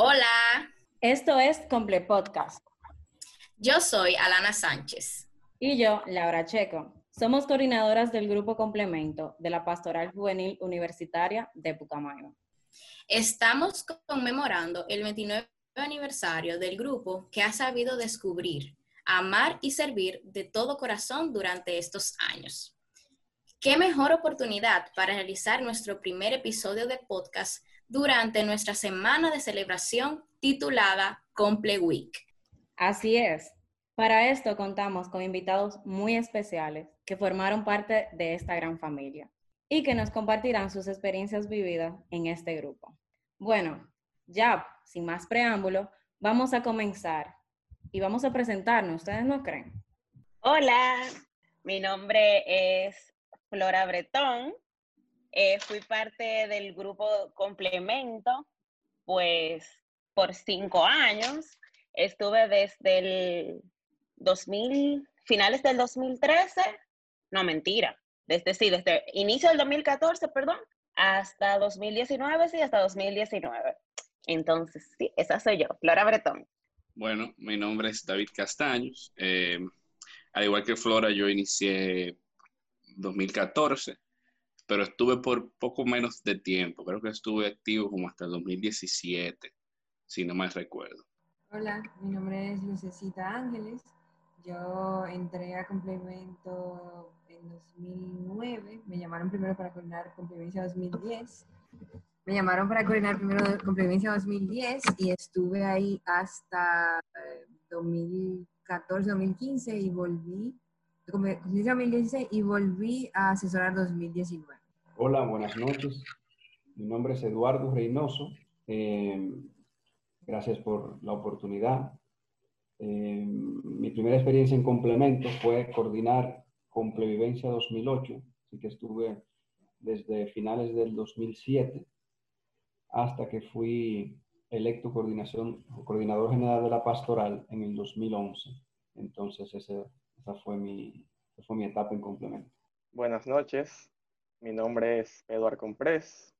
Hola. Esto es Comple Podcast. Yo soy Alana Sánchez. Y yo, Laura Checo. Somos coordinadoras del Grupo Complemento de la Pastoral Juvenil Universitaria de Pucamayo. Estamos conmemorando el 29 aniversario del grupo que ha sabido descubrir, amar y servir de todo corazón durante estos años. ¿Qué mejor oportunidad para realizar nuestro primer episodio de podcast durante nuestra semana de celebración titulada Comple Week? Así es. Para esto contamos con invitados muy especiales que formaron parte de esta gran familia y que nos compartirán sus experiencias vividas en este grupo. Bueno, ya sin más preámbulo, vamos a comenzar y vamos a presentarnos. ¿Ustedes no creen? Hola, mi nombre es Flora Bretón. Eh, fui parte del grupo Complemento, pues por cinco años. Estuve desde el 2000, finales del 2013, no mentira, desde sí, desde inicio del 2014, perdón, hasta 2019, sí, hasta 2019. Entonces, sí, esa soy yo, Flora Bretón. Bueno, mi nombre es David Castaños. Eh, al igual que Flora, yo inicié 2014, pero estuve por poco menos de tiempo. Creo que estuve activo como hasta el 2017, si no mal recuerdo. Hola, mi nombre es Lucecita Ángeles. Yo entré a complemento en 2009. Me llamaron primero para coordinar complemencia 2010. Me llamaron para coordinar primero complemencia 2010 y estuve ahí hasta 2014, eh, 2015 y volví Complemencia 2016 y volví a asesorar 2019. Hola, buenas noches. Mi nombre es Eduardo Reynoso. Eh, gracias por la oportunidad. Eh, mi primera experiencia en complemento fue coordinar Complevivencia 2008, así que estuve desde finales del 2007 hasta que fui electo coordinador general de la pastoral en el 2011. Entonces esa fue mi etapa en complemento. Buenas noches, mi nombre es Eduardo Comprés.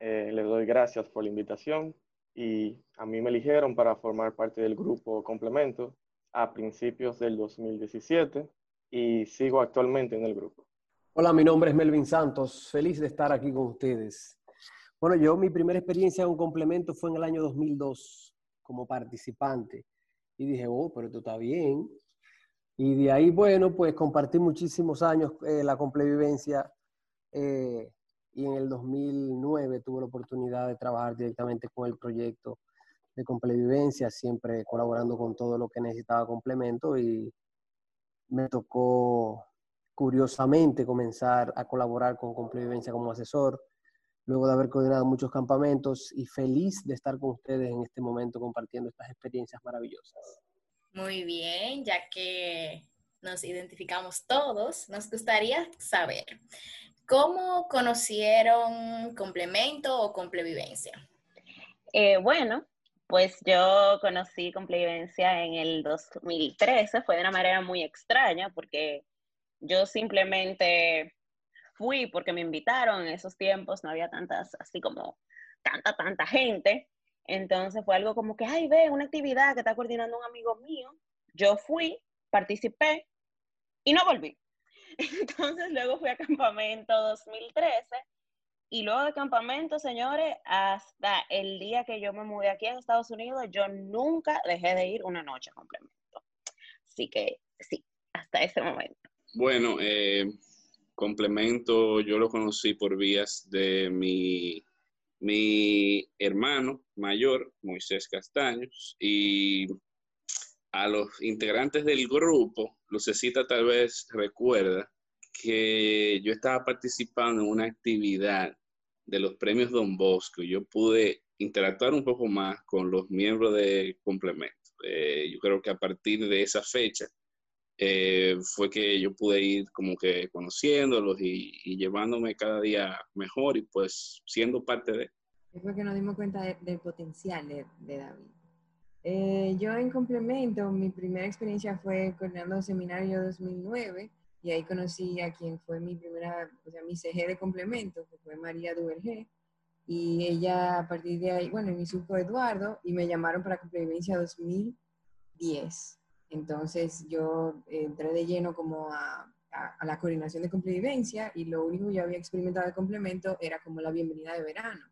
Eh, les doy gracias por la invitación y a mí me eligieron para formar parte del grupo Complemento a principios del 2017 y sigo actualmente en el grupo. Hola, mi nombre es Melvin Santos, feliz de estar aquí con ustedes. Bueno, yo mi primera experiencia en un complemento fue en el año 2002 como participante y dije, oh, pero esto está bien. Y de ahí, bueno, pues compartí muchísimos años eh, la complevivencia eh, y en el 2009 tuve la oportunidad de trabajar directamente con el proyecto de complevivencia, siempre colaborando con todo lo que necesitaba complemento y me tocó curiosamente comenzar a colaborar con complevivencia como asesor, luego de haber coordinado muchos campamentos y feliz de estar con ustedes en este momento compartiendo estas experiencias maravillosas. Muy bien, ya que nos identificamos todos, nos gustaría saber cómo conocieron complemento o complevivencia. Eh, bueno, pues yo conocí complevivencia en el 2013, fue de una manera muy extraña porque yo simplemente fui porque me invitaron en esos tiempos, no había tantas, así como tanta, tanta gente. Entonces fue algo como que, ay, ve, una actividad que está coordinando un amigo mío. Yo fui, participé y no volví. Entonces luego fui a campamento 2013 y luego de campamento, señores, hasta el día que yo me mudé aquí en Estados Unidos, yo nunca dejé de ir una noche a complemento. Así que sí, hasta ese momento. Bueno, eh, complemento yo lo conocí por vías de mi mi hermano mayor, Moisés Castaños, y a los integrantes del grupo, Lucecita tal vez recuerda que yo estaba participando en una actividad de los premios Don Bosco. Yo pude interactuar un poco más con los miembros de complemento. Eh, yo creo que a partir de esa fecha eh, fue que yo pude ir como que conociéndolos y, llevándome cada día mejor y pues siendo parte de. Fue que nos dimos cuenta del potencial de, David. Eh, yo en complemento, mi primera experiencia fue coordinando seminario 2009 y ahí conocí a quien fue mi primera, o sea, mi CG de complemento, que fue María Duvergé. y ella a partir de ahí, bueno, mi supo Eduardo y me llamaron para Complevivencia 2010. Entonces yo entré de lleno como a, a, la coordinación de Complevivencia y lo único que yo había experimentado de complemento era como la bienvenida de verano.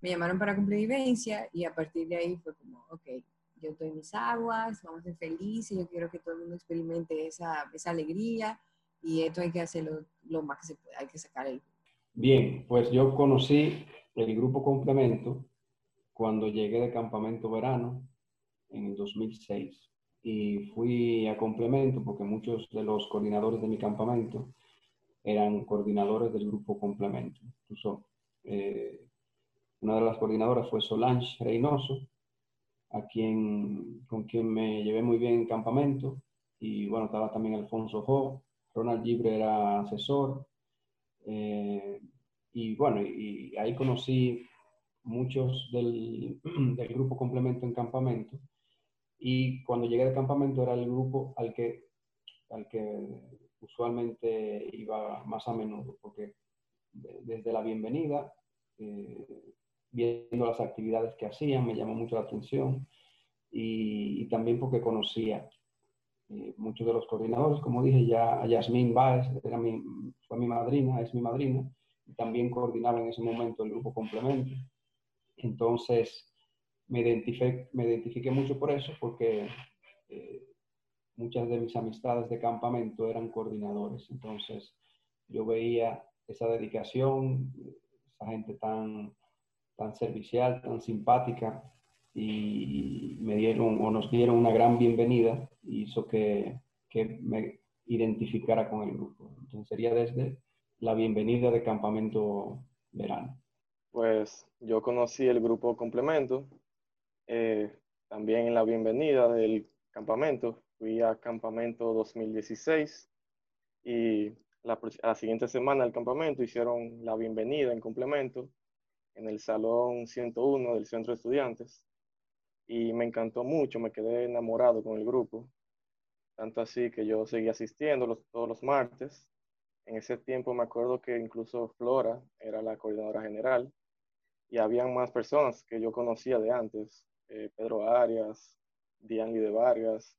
Me llamaron para Complevivencia y a partir de ahí fue como, ok, yo en mis aguas, vamos a ser felices, yo quiero que todo el mundo experimente esa, esa alegría y esto hay que hacerlo lo más que se pueda, hay que sacar el... Bien, pues yo conocí el grupo complemento cuando llegué de campamento verano en el 2006 y fui a complemento porque muchos de los coordinadores de mi campamento eran coordinadores del grupo complemento. Incluso eh, una de las coordinadoras fue Solange Reynoso, a quien, con quien me llevé muy bien en campamento. Y bueno, estaba también Alfonso Jo, Ronald Gibre era asesor. Eh, y bueno, y, ahí conocí muchos del, del, grupo complemento en campamento. Y cuando llegué al campamento era el grupo al que, al que usualmente iba más a menudo, porque desde la bienvenida eh, viendo las actividades que hacían, me llamó mucho la atención y, también porque conocía eh, muchos de los coordinadores, como dije ya, a Yasmín Baez, era mi, fue mi madrina, es mi madrina, y también coordinaba en ese momento el grupo complemento. Entonces, me identifiqué, me identifiqué mucho por eso, porque eh, muchas de mis amistades de campamento eran coordinadores. Entonces, yo veía esa dedicación, esa gente tan tan servicial, tan simpática y me dieron o nos dieron una gran bienvenida y hizo que, que me identificara con el grupo. Entonces sería desde la bienvenida de Campamento Verano. Pues yo conocí el grupo Complemento, eh, también en la bienvenida del campamento, fui a Campamento 2016 y la, la siguiente semana del campamento hicieron la bienvenida en complemento en el Salón 101 del Centro de Estudiantes y me encantó mucho, me quedé enamorado con el grupo, tanto así que yo seguí asistiendo todos los martes. En ese tiempo me acuerdo que incluso Flora era la coordinadora general y habían más personas que yo conocía de antes, eh, Pedro Arias, Dianly de Vargas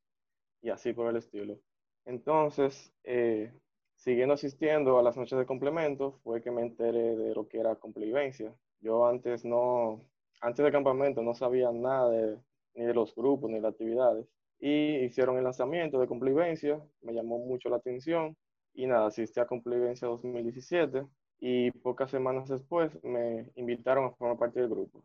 y así por el estilo. Entonces, eh, siguiendo asistiendo a las noches de complemento, fue que me enteré de lo que era complevivencia, yo antes no, antes del campamento no sabía nada de, ni de los grupos ni de las actividades. Y hicieron el lanzamiento de Complivencia, me llamó mucho la atención y nada, asistí a Complivencia 2017 y pocas semanas después me invitaron a formar parte del grupo.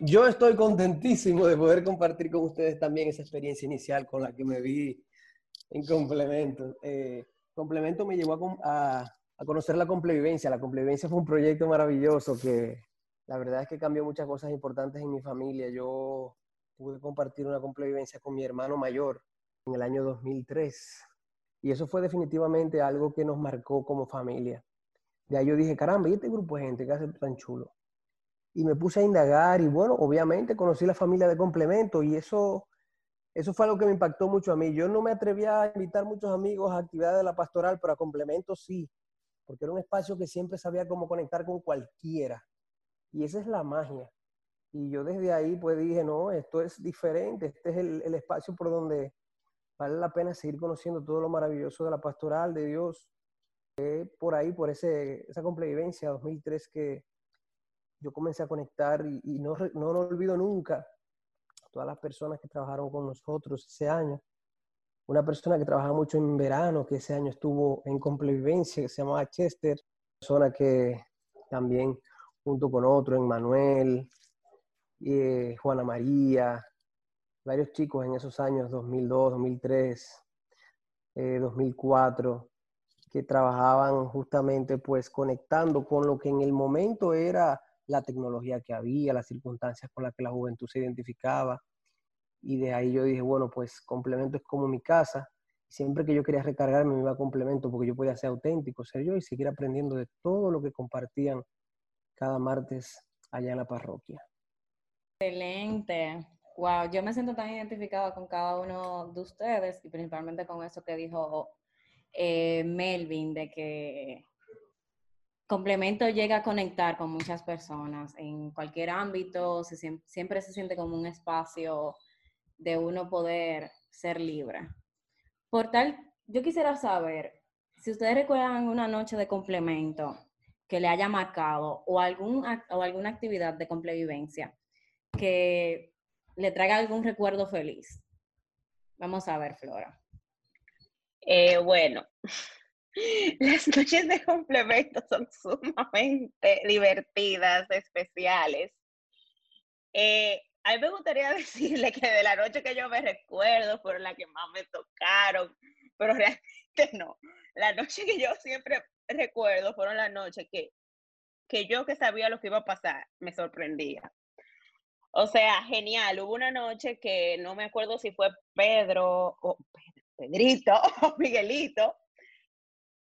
Yo estoy contentísimo de poder compartir con ustedes también esa experiencia inicial con la que me vi en complemento. Eh, complemento me llevó a, a, a, conocer la complevivencia. La complevivencia fue un proyecto maravilloso que la verdad es que cambió muchas cosas importantes en mi familia. Yo pude compartir una complevivencia con mi hermano mayor en el año 2003. Y eso fue definitivamente algo que nos marcó como familia. De ahí yo dije, caramba, ¿y este grupo de gente que hace tan chulo? Y me puse a indagar y bueno, obviamente conocí la familia de complemento y eso, eso fue algo que me impactó mucho a mí. Yo no me atrevía a invitar muchos amigos a actividades de la pastoral, pero a complemento sí, porque era un espacio que siempre sabía cómo conectar con cualquiera. Y esa es la magia. Y yo desde ahí pues dije, no, esto es diferente, este es el, espacio por donde vale la pena seguir conociendo todo lo maravilloso de la pastoral de Dios. por ahí, por ese, esa complevivencia 2003 que yo comencé a conectar y, no, no lo olvido nunca todas las personas que trabajaron con nosotros ese año. Una persona que trabajaba mucho en verano, que ese año estuvo en complevivencia, que se llamaba Chester, persona que también junto con otro, en Manuel, eh, Juana María, varios chicos en esos años 2002, 2003, 2004, que trabajaban justamente pues conectando con lo que en el momento era la tecnología que había, las circunstancias con las que la juventud se identificaba. Y de ahí yo dije, bueno, pues complemento es como mi casa. Siempre que yo quería recargarme me iba a complemento porque yo podía ser auténtico, ser yo y seguir aprendiendo de todo lo que compartían cada martes allá en la parroquia. Excelente. Wow, yo me siento tan identificada con cada uno de ustedes y principalmente con eso que dijo eh, Melvin, de que complemento llega a conectar con muchas personas en cualquier ámbito, siempre se siente como un espacio de uno poder ser libre. Por tal, yo quisiera saber si ustedes recuerdan una noche de complemento que le haya marcado o, algún, o alguna actividad de complevivencia que le traiga algún recuerdo feliz. Vamos a ver, Flora. Eh, bueno, las noches de complemento son sumamente divertidas, especiales. Eh, a mí me gustaría decirle que de la noche que yo me recuerdo fueron las que más me tocaron, pero realmente no. La noche que yo siempre recuerdo fueron las noches que, que yo que sabía lo que iba a pasar, me sorprendía. O sea, genial. Hubo una noche que no me acuerdo si fue Pedro o Pedrito o Miguelito,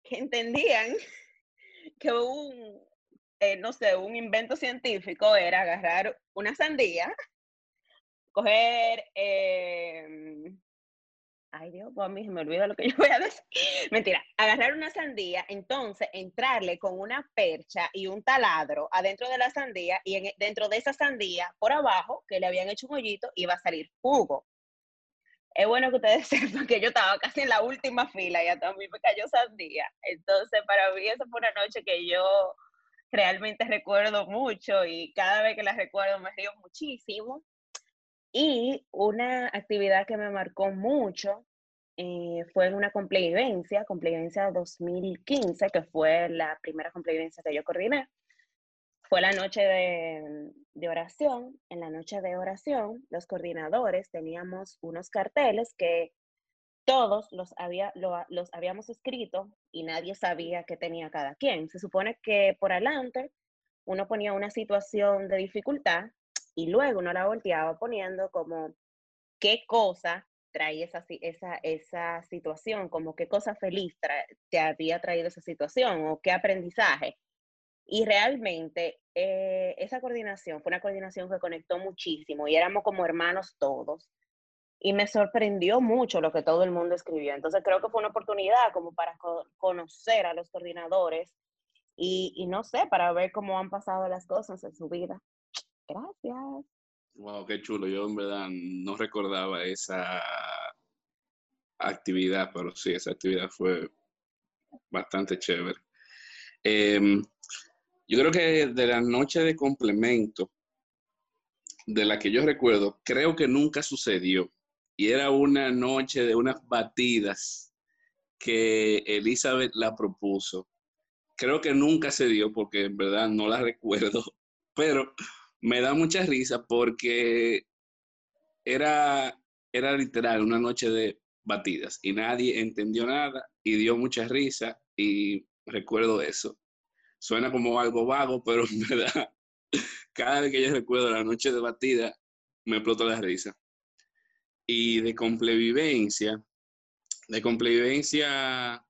que entendían que un, eh, no sé, un invento científico era agarrar una sandía, coger, eh, ay Dios, pues a mí se me olvida lo que yo voy a decir. Mentira, agarrar una sandía, entonces entrarle con una percha y un taladro adentro de la sandía y en- dentro de esa sandía, por abajo, que le habían hecho un hoyito, iba a salir jugo. Es bueno que ustedes sepan que yo estaba casi en la última fila y a mí me cayó sandía. Entonces, para mí esa fue una noche que yo realmente recuerdo mucho y cada vez que la recuerdo me río muchísimo. Y una actividad que me marcó mucho eh, fue en una complevivencia, complevivencia 2015, que fue la primera complevivencia que yo coordiné. Fue la noche de, de oración. En la noche de oración, los coordinadores teníamos unos carteles que todos los, había, lo- los habíamos escrito y nadie sabía qué tenía cada quien. Se supone que por adelante uno ponía una situación de dificultad y luego uno la volteaba poniendo como qué cosa traía esa, esa, esa situación, como qué cosa feliz te había traído esa situación o qué aprendizaje. Y realmente eh, esa coordinación fue una coordinación que conectó muchísimo y éramos como hermanos todos. Y me sorprendió mucho lo que todo el mundo escribió. Entonces creo que fue una oportunidad como para co- conocer a los coordinadores y no sé, para ver cómo han pasado las cosas en su vida. Gracias. Wow, qué chulo. Yo en verdad no recordaba esa actividad, pero sí, esa actividad fue bastante chévere. Em, yo creo que de la noche de complemento, de la que yo recuerdo, creo que nunca sucedió. Y era una noche de unas batidas que Elizabeth la propuso. Creo que nunca se dio porque en verdad no la recuerdo, pero me da mucha risa porque era, era literal una noche de batidas y nadie entendió nada y dio mucha risa y recuerdo eso. Suena como algo vago, pero en verdad, cada vez que yo recuerdo la noche de batida, me explota la risa. Y de complevivencia, de complevivencia,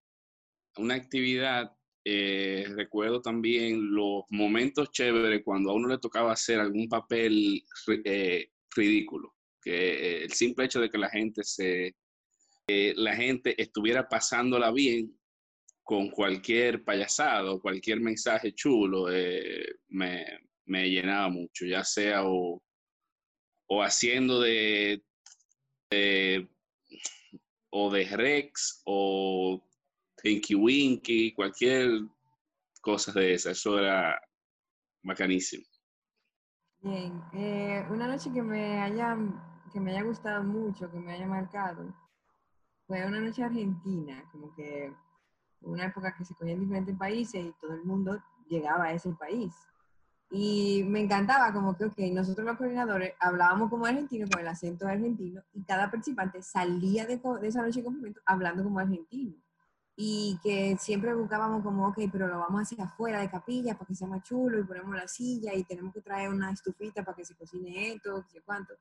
una actividad, eh, recuerdo también los momentos chéveres cuando a uno le tocaba hacer algún papel eh, ridículo, que eh, el simple hecho de que la gente se, la gente estuviera pasándola bien con cualquier payasado, cualquier mensaje chulo, me, me llenaba mucho, ya sea o, o haciendo de- o de Rex o Tinky Winky, cualquier cosa de esa, eso era bacanísimo. Bien, eh, una noche que me haya, que me haya gustado mucho, que me haya marcado, fue una noche argentina, como que una época que se cogía en diferentes países y todo el mundo llegaba a ese país. Y me encantaba como que, ok, nosotros los coordinadores hablábamos como argentinos con el acento argentino y cada participante salía de esa noche de complemento hablando como argentino. Y que siempre buscábamos como, ok, pero lo vamos a hacer afuera de capilla para que sea más chulo y ponemos la silla y tenemos que traer una estufita para que se cocine esto, qué sé cuánto.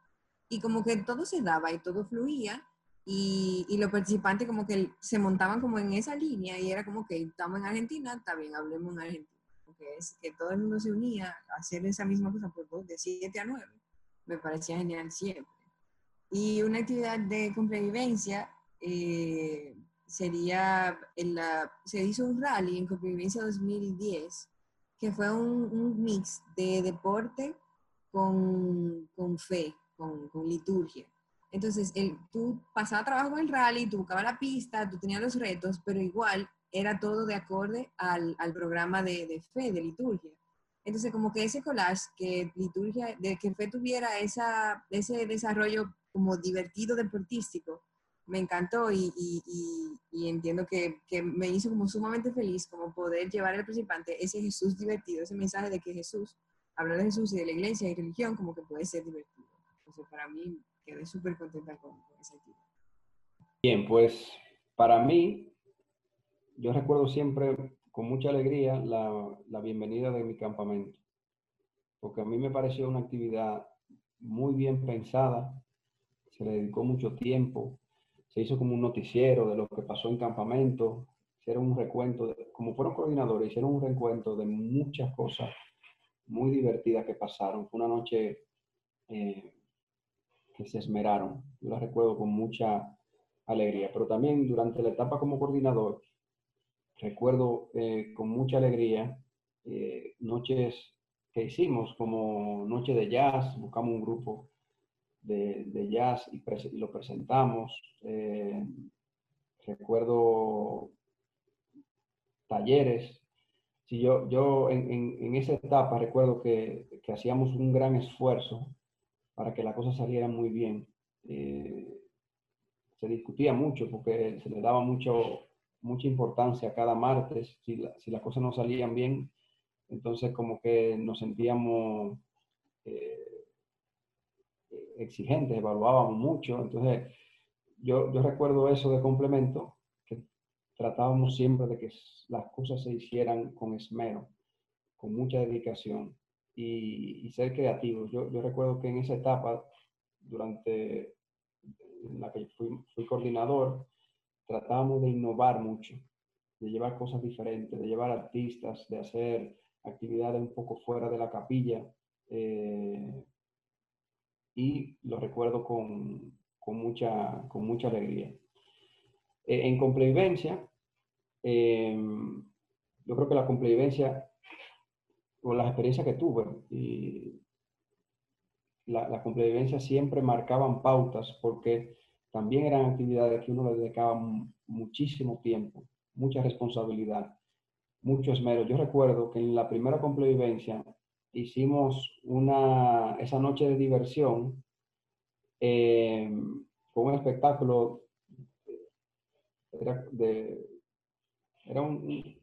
Y como que todo se daba y todo fluía y, y los participantes como que se montaban como en esa línea y era como que estamos en Argentina, está bien, hablemos en Argentina. Porque es que todo el mundo se unía a hacer esa misma cosa por dos, de 7 a 9. Me parecía genial siempre. Y una actividad de complevivencia eh, sería, en la, se hizo un rally en complevivencia 2010 que fue un, un mix de deporte con, con fe, con, con liturgia. Entonces, el, tú pasabas trabajo en el rally, tú buscabas la pista, tú tenías los retos, pero igual era todo de acorde al, al programa de, de, fe, de liturgia. Entonces, como que ese collage, que liturgia, de que fe tuviera esa, ese desarrollo como divertido deportístico, me encantó y, entiendo que, me hizo como sumamente feliz como poder llevar al participante ese Jesús divertido, ese mensaje de que Jesús, hablar de Jesús y de la iglesia y religión como que puede ser divertido. Entonces, para mí, quedé súper contenta con, con actividad. Bien, pues para mí, yo recuerdo siempre con mucha alegría la, la, bienvenida de mi campamento, porque a mí me pareció una actividad muy bien pensada, se le dedicó mucho tiempo, se hizo como un noticiero de lo que pasó en campamento, hicieron un recuento, como fueron coordinadores, hicieron un recuento de muchas cosas muy divertidas que pasaron. Fue una noche eh, que se esmeraron. Yo la recuerdo con mucha alegría, pero también durante la etapa como coordinador, recuerdo eh, con mucha alegría eh, noches que hicimos como noche de jazz, buscamos un grupo de, jazz y, lo presentamos. Eh, recuerdo talleres. Sí, yo yo en, en, esa etapa recuerdo que, que hacíamos un gran esfuerzo para que la cosa saliera muy bien. Eh, se discutía mucho porque se le daba mucho, mucha importancia cada martes. Si, la, si las cosas no salían bien, entonces como que nos sentíamos eh, exigentes, evaluábamos mucho. Entonces yo, yo recuerdo eso de complemento, que tratábamos siempre de que las cosas se hicieran con esmero, con mucha dedicación y, ser creativos. Yo, yo, recuerdo que en esa etapa, durante la que fui, coordinador, tratábamos de innovar mucho, de llevar cosas diferentes, de llevar artistas, de hacer actividades un poco fuera de la capilla. Eh, y lo recuerdo con, con, mucha, con mucha alegría. Eh, en complevivencia, eh, yo creo que la complevivencia con las experiencias que tuve y la, la complevivencia siempre marcaban pautas porque también eran actividades que uno le dedicaba muchísimo tiempo, mucha responsabilidad, mucho esmero. Yo recuerdo que en la primera complevivencia hicimos una, esa noche de diversión eh, con un espectáculo, era, de, era un,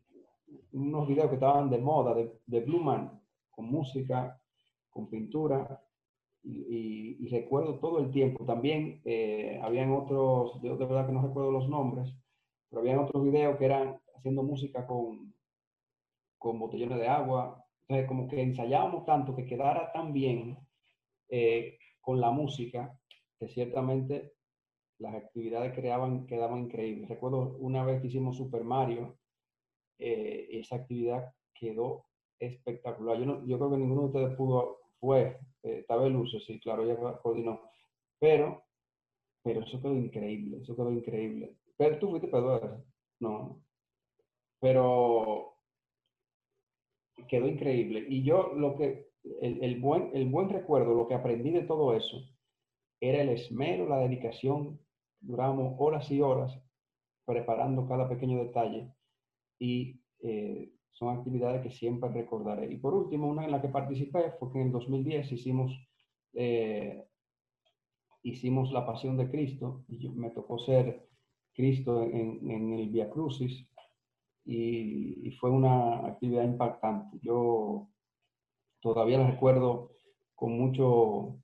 unos videos que estaban de moda, de, de Blue Man, con música, con pintura, y recuerdo todo el tiempo. También eh, habían otros, yo de verdad que no recuerdo los nombres, pero habían otros videos que eran haciendo música con, con botellones de agua. Entonces, como que ensayábamos tanto que quedara tan bien eh, con la música, que ciertamente las actividades creaban, quedaban increíbles. Recuerdo una vez que hicimos Super Mario, eh, esa actividad quedó espectacular. Yo, no, yo creo que ninguno de ustedes pudo, fue, eh, Lucio, sí, claro, ella coordinó, pero, pero eso quedó increíble, eso quedó increíble. Pero tú fuiste Pedro, no, pero quedó increíble. Y yo lo que, el, el, buen, el buen recuerdo, lo que aprendí de todo eso, era el esmero, la dedicación. Duramos horas y horas preparando cada pequeño detalle y eh, son actividades que siempre recordaré. Y por último, una en la que participé fue que en el 2010 hicimos, eh, hicimos la Pasión de Cristo y me tocó ser Cristo en, en el Via Crucis y, fue una actividad impactante. Yo todavía la recuerdo con, mucho,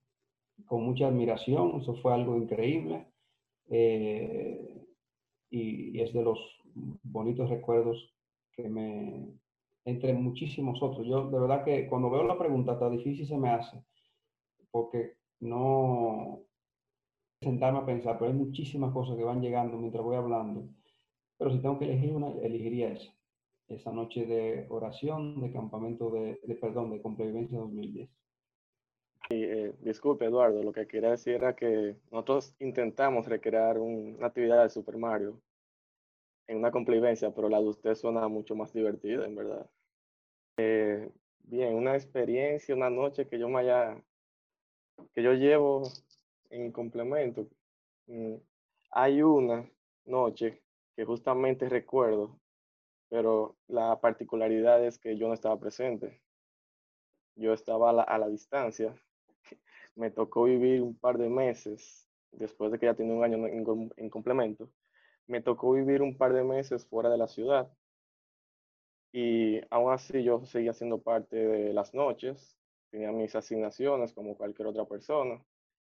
con mucha admiración, eso fue algo increíble. Eh, y, y, es de los bonitos recuerdos que me, entre muchísimos otros. Yo de verdad que cuando veo la pregunta tan difícil se me hace, porque no sentarme a pensar, pero hay muchísimas cosas que van llegando mientras voy hablando. Pero si tengo que elegir una, elegiría esa, esa noche de oración, de campamento de, de perdón, de complevivencia 2010. Y, eh, disculpe, Eduardo, lo que quería decir era que nosotros intentamos recrear un, una actividad de Super Mario en una complivencia, pero la de usted suena mucho más divertida, en verdad. Eh, bien, una experiencia, una noche que yo me haya, que yo llevo en complemento. Mm, hay una noche que justamente recuerdo, pero la particularidad es que yo no estaba presente. Yo estaba a la, distancia. Me tocó vivir un par de meses, después de que ya tenía un año en, en complemento, me tocó vivir un par de meses fuera de la ciudad. Y aún así yo seguía siendo parte de las noches, tenía mis asignaciones como cualquier otra persona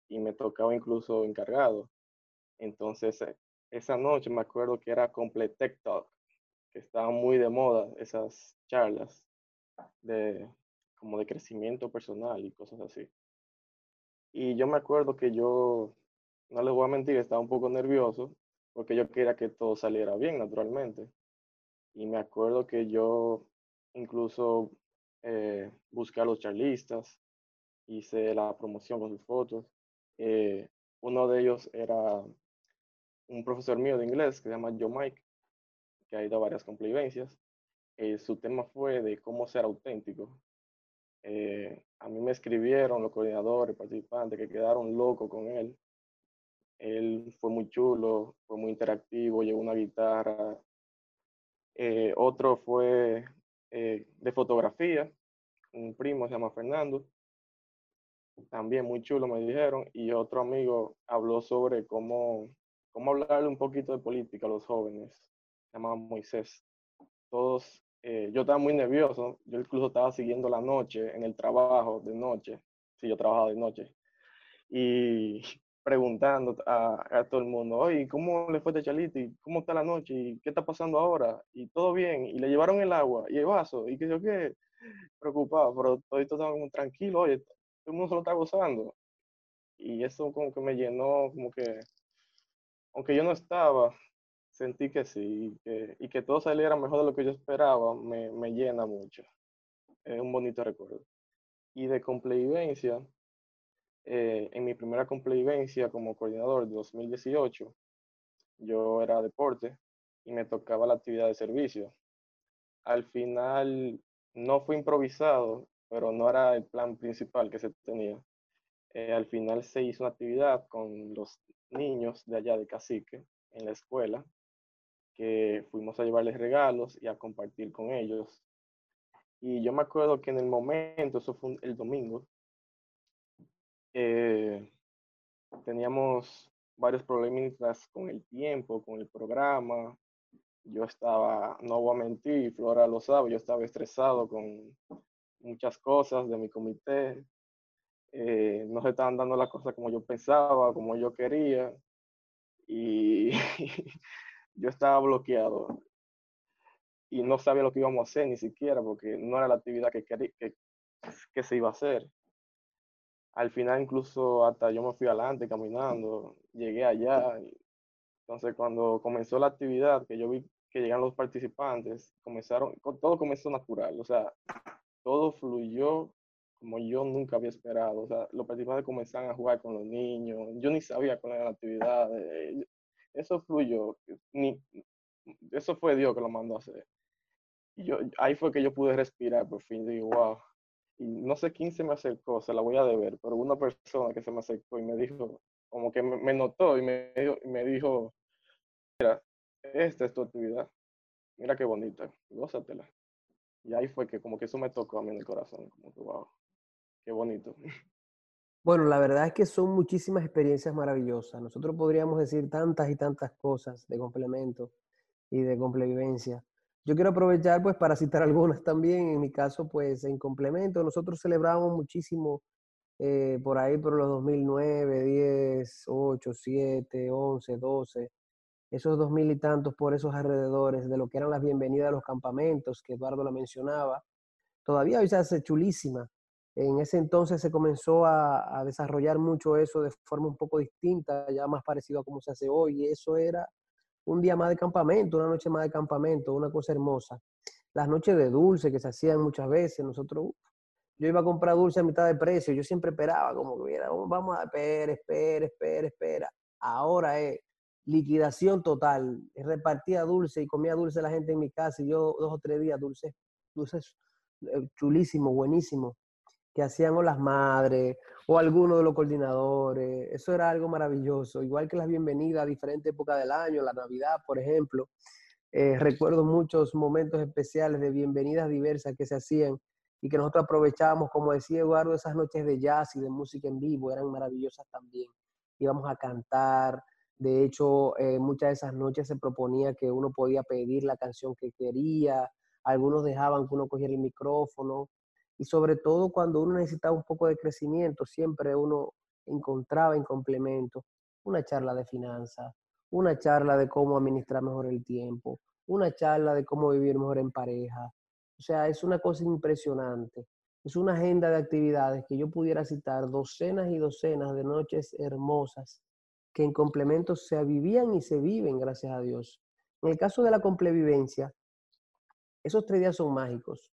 y me tocaba incluso encargado. Entonces, eh, esa noche me acuerdo que era Complete Tech Talk, que estaban muy de moda esas charlas de como de crecimiento personal y cosas así. Y yo me acuerdo que yo, no les voy a mentir, estaba un poco nervioso porque yo quería que todo saliera bien naturalmente. Y me acuerdo que yo incluso eh, busqué a los charlistas, hice la promoción con sus fotos. Eh, uno de ellos era un profesor mío de inglés que se llama Joe Mike, que ha ido a varias convivencias. Eh, su tema fue de cómo ser auténtico. Eh, a mí me escribieron los coordinadores, participantes, que quedaron locos con él. Él fue muy chulo, fue muy interactivo, llevó una guitarra. Eh, otro fue eh, de fotografía, un primo se llama Fernando, también muy chulo me dijeron, y otro amigo habló sobre cómo, cómo hablarle un poquito de política a los jóvenes, se Moisés. Todos, eh, yo estaba muy nervioso, yo incluso estaba siguiendo la noche en el trabajo de noche, sí, yo trabajaba de noche, y preguntando a, todo el mundo, oye, ¿cómo le fue a Chaliti? ¿Cómo está la noche? ¿Y qué está pasando ahora? Y todo bien, y le llevaron el agua y el vaso, y que yo qué, preocupado, pero todo esto estaba como tranquilo, oye, todo el mundo se lo está gozando. Y eso como que me llenó, como que, aunque yo no estaba, sentí que sí, y que, y que todo saliera mejor de lo que yo esperaba, me, llena mucho. Es un bonito recuerdo. Y de complevivencia, eh, en mi primera complevivencia como coordinador de 2018, yo era deporte y me tocaba la actividad de servicio. Al final no fue improvisado, pero no era el plan principal que se tenía. Eh, al final se hizo una actividad con los niños de allá de Cacique en la escuela, que fuimos a llevarles regalos y a compartir con ellos. Y yo me acuerdo que en el momento, eso fue el domingo, eh, teníamos varios problemitas con el tiempo, con el programa. Yo estaba, no voy a mentir, Flora lo sabe, yo estaba estresado con muchas cosas de mi comité. Eh, no se estaban dando las cosas como yo pensaba, como yo quería. Y yo estaba bloqueado. Y no sabía lo que íbamos a hacer ni siquiera, porque no era la actividad que, quería, que, se iba a hacer al final incluso hasta yo me fui adelante caminando, llegué allá. Entonces cuando comenzó la actividad, que yo vi que llegan los participantes, comenzaron, todo comenzó natural, o sea, todo fluyó como yo nunca había esperado. O sea, los participantes comenzaron a jugar con los niños, yo ni sabía cuál era la actividad. Eso fluyó, ni, eso fue Dios que lo mandó a hacer. Yo, ahí fue que yo pude respirar por fin, digo, wow, y no sé quién se me acercó, se la voy a deber, pero una persona que se me acercó y me dijo, como que me, notó y me, y me dijo, mira, esta es tu actividad, mira qué bonita, gózatela. Y ahí fue que como que eso me tocó a mí en el corazón, como que wow, qué bonito. Bueno, la verdad es que son muchísimas experiencias maravillosas. Nosotros podríamos decir tantas y tantas cosas de complemento y de complevivencia. Yo quiero aprovechar pues para citar algunas también. En mi caso, pues en complemento, nosotros celebramos muchísimo eh, por ahí por los 2009, 10, 8, 7, 11, 12, esos dos mil y tantos por esos alrededores de lo que eran las bienvenidas a los campamentos, que Eduardo la mencionaba. Todavía hoy se hace chulísima. En ese entonces se comenzó a, desarrollar mucho eso de forma un poco distinta, ya más parecido a cómo se hace hoy. Y eso era un día más de campamento, una noche más de campamento, una cosa hermosa. Las noches de dulce que se hacían muchas veces, nosotros, yo iba a comprar dulce a mitad de precio, yo siempre esperaba como que hubiera, vamos a espera, espera, espera, espera. Ahora es liquidación total, repartía dulce y comía dulce la gente en mi casa y yo dos o tres días dulces, dulces eh, chulísimos, buenísimos, que hacían o las madres o algunos de los coordinadores. Eso era algo maravilloso, igual que las bienvenidas a diferentes épocas del año, la Navidad, por ejemplo. Eh, recuerdo muchos momentos especiales de bienvenidas diversas que se hacían y que nosotros aprovechábamos, como decía Eduardo, esas noches de jazz y de música en vivo, eran maravillosas también. Íbamos a cantar, de hecho, eh, muchas de esas noches se proponía que uno podía pedir la canción que quería, algunos dejaban que uno cogiera el micrófono, y sobre todo cuando uno necesitaba un poco de crecimiento, siempre uno encontraba en complemento una charla de finanzas, una charla de cómo administrar mejor el tiempo, una charla de cómo vivir mejor en pareja. O sea, es una cosa impresionante. Es una agenda de actividades que yo pudiera citar docenas y docenas de noches hermosas que en complemento se vivían y se viven, gracias a Dios. En el caso de la complevivencia, esos tres días son mágicos.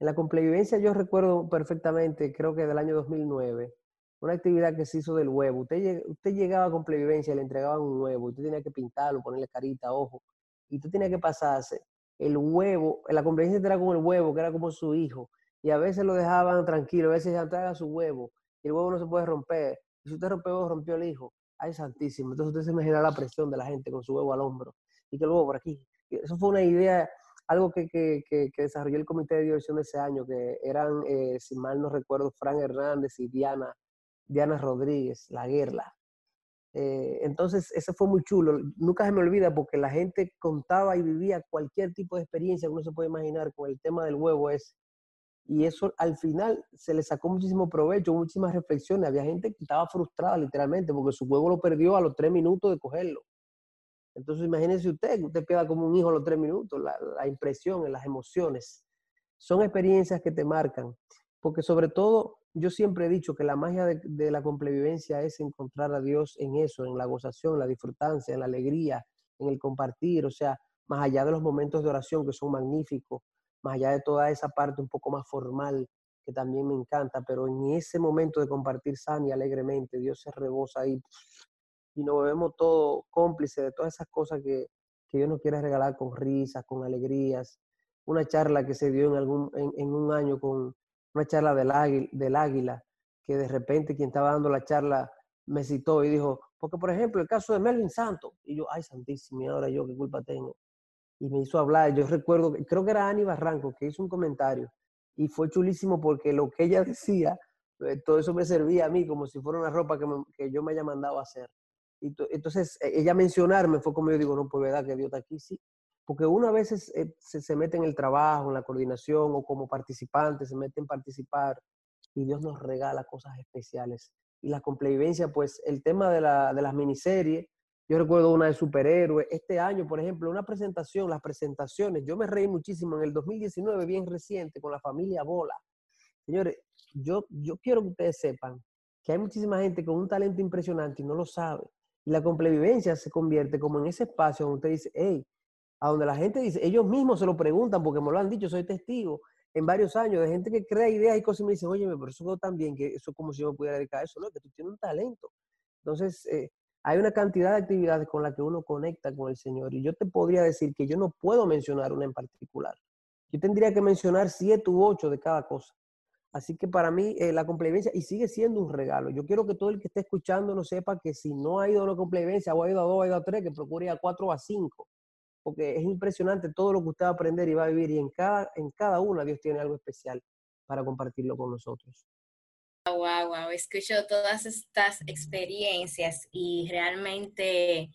En la complevivencia yo recuerdo perfectamente, creo que del año 2009, una actividad que se hizo del huevo. Usted, usted llegaba a complevivencia, le entregaban un huevo, y usted tenía que pintarlo, ponerle carita, ojo, y usted tenía que pasarse el huevo, la complevivencia era como el huevo, que era como su hijo, y a veces lo dejaban tranquilo, a veces ya traga su huevo, y el huevo no se puede romper, y si usted rompió rompió el hijo, ay santísimo, entonces usted se imagina la presión de la gente con su huevo al hombro, y que el huevo por aquí. Eso fue una idea, algo que, que, que, desarrolló el comité de diversión de ese año, que eran, eh, si mal no recuerdo, Fran Hernández y Diana Diana Rodríguez, La Guerla. Eh, entonces, eso fue muy chulo. Nunca se me olvida porque la gente contaba y vivía cualquier tipo de experiencia que uno se puede imaginar con el tema del huevo ese. Y eso al final se le sacó muchísimo provecho, muchísimas reflexiones. Había gente que estaba frustrada literalmente porque su huevo lo perdió a los tres minutos de cogerlo. Entonces, imagínense usted, usted queda como un hijo los tres minutos, la, la impresión, las emociones. Son experiencias que te marcan, porque sobre todo yo siempre he dicho que la magia de, la complevivencia es encontrar a Dios en eso, en la gozación, la disfrutancia, en la alegría, en el compartir, o sea, más allá de los momentos de oración que son magníficos, más allá de toda esa parte un poco más formal que también me encanta, pero en ese momento de compartir sana y alegremente, Dios se rebosa ahí y nos vemos todos cómplices de todas esas cosas que, que Dios nos quiere regalar con risas, con alegrías. Una charla que se dio en, algún, en un año con, una charla del águila, del águila, que de repente quien estaba dando la charla me citó y dijo, porque por ejemplo el caso de Melvin Santos, y yo, ay santísimo, y ahora yo qué culpa tengo. Y me hizo hablar, yo recuerdo, creo que era Ani Barranco que hizo un comentario, y fue chulísimo porque lo que ella decía, eh, todo eso me servía a mí como si fuera una ropa que, que yo me haya mandado a hacer. Y entonces e, ella mencionarme fue como yo digo, no, pues verdad que Dios está aquí, sí, porque uno a veces eh, se, mete en el trabajo, en la coordinación o como participante, se mete en participar y Dios nos regala cosas especiales. Y la complevivencia, pues el tema de, la, de las miniseries, yo recuerdo una de superhéroes, este año, por ejemplo, una presentación, las presentaciones, yo me reí muchísimo en el 2019, bien reciente, con la familia Bola. Señores, yo, yo quiero que ustedes sepan que hay muchísima gente con un talento impresionante y no lo sabe. Y la complevivencia se convierte como en ese espacio donde usted dice, hey, a donde la gente dice, ellos mismos se lo preguntan porque me lo han dicho, soy testigo en varios años de gente que crea ideas y cosas y me dicen, oye, pero eso tan bien que eso es como si yo me pudiera dedicar a eso, ¿no? Que tú tienes un talento. Entonces, eh, hay una cantidad de actividades con las que uno conecta con el Señor y yo te podría decir que yo no puedo mencionar una en particular. Yo tendría que mencionar siete u ocho de cada cosa. Así que para mí eh, la complemencia, y sigue siendo un regalo. Yo quiero que todo el que esté escuchando no sepa que si no ha ido a una complemencia o ha ido a dos, ha ido a tres, que procure a cuatro o a cinco porque es impresionante todo lo que usted va a aprender y va a vivir y en cada, en cada una Dios tiene algo especial para compartirlo con nosotros. Wow, wow, escucho todas estas experiencias y realmente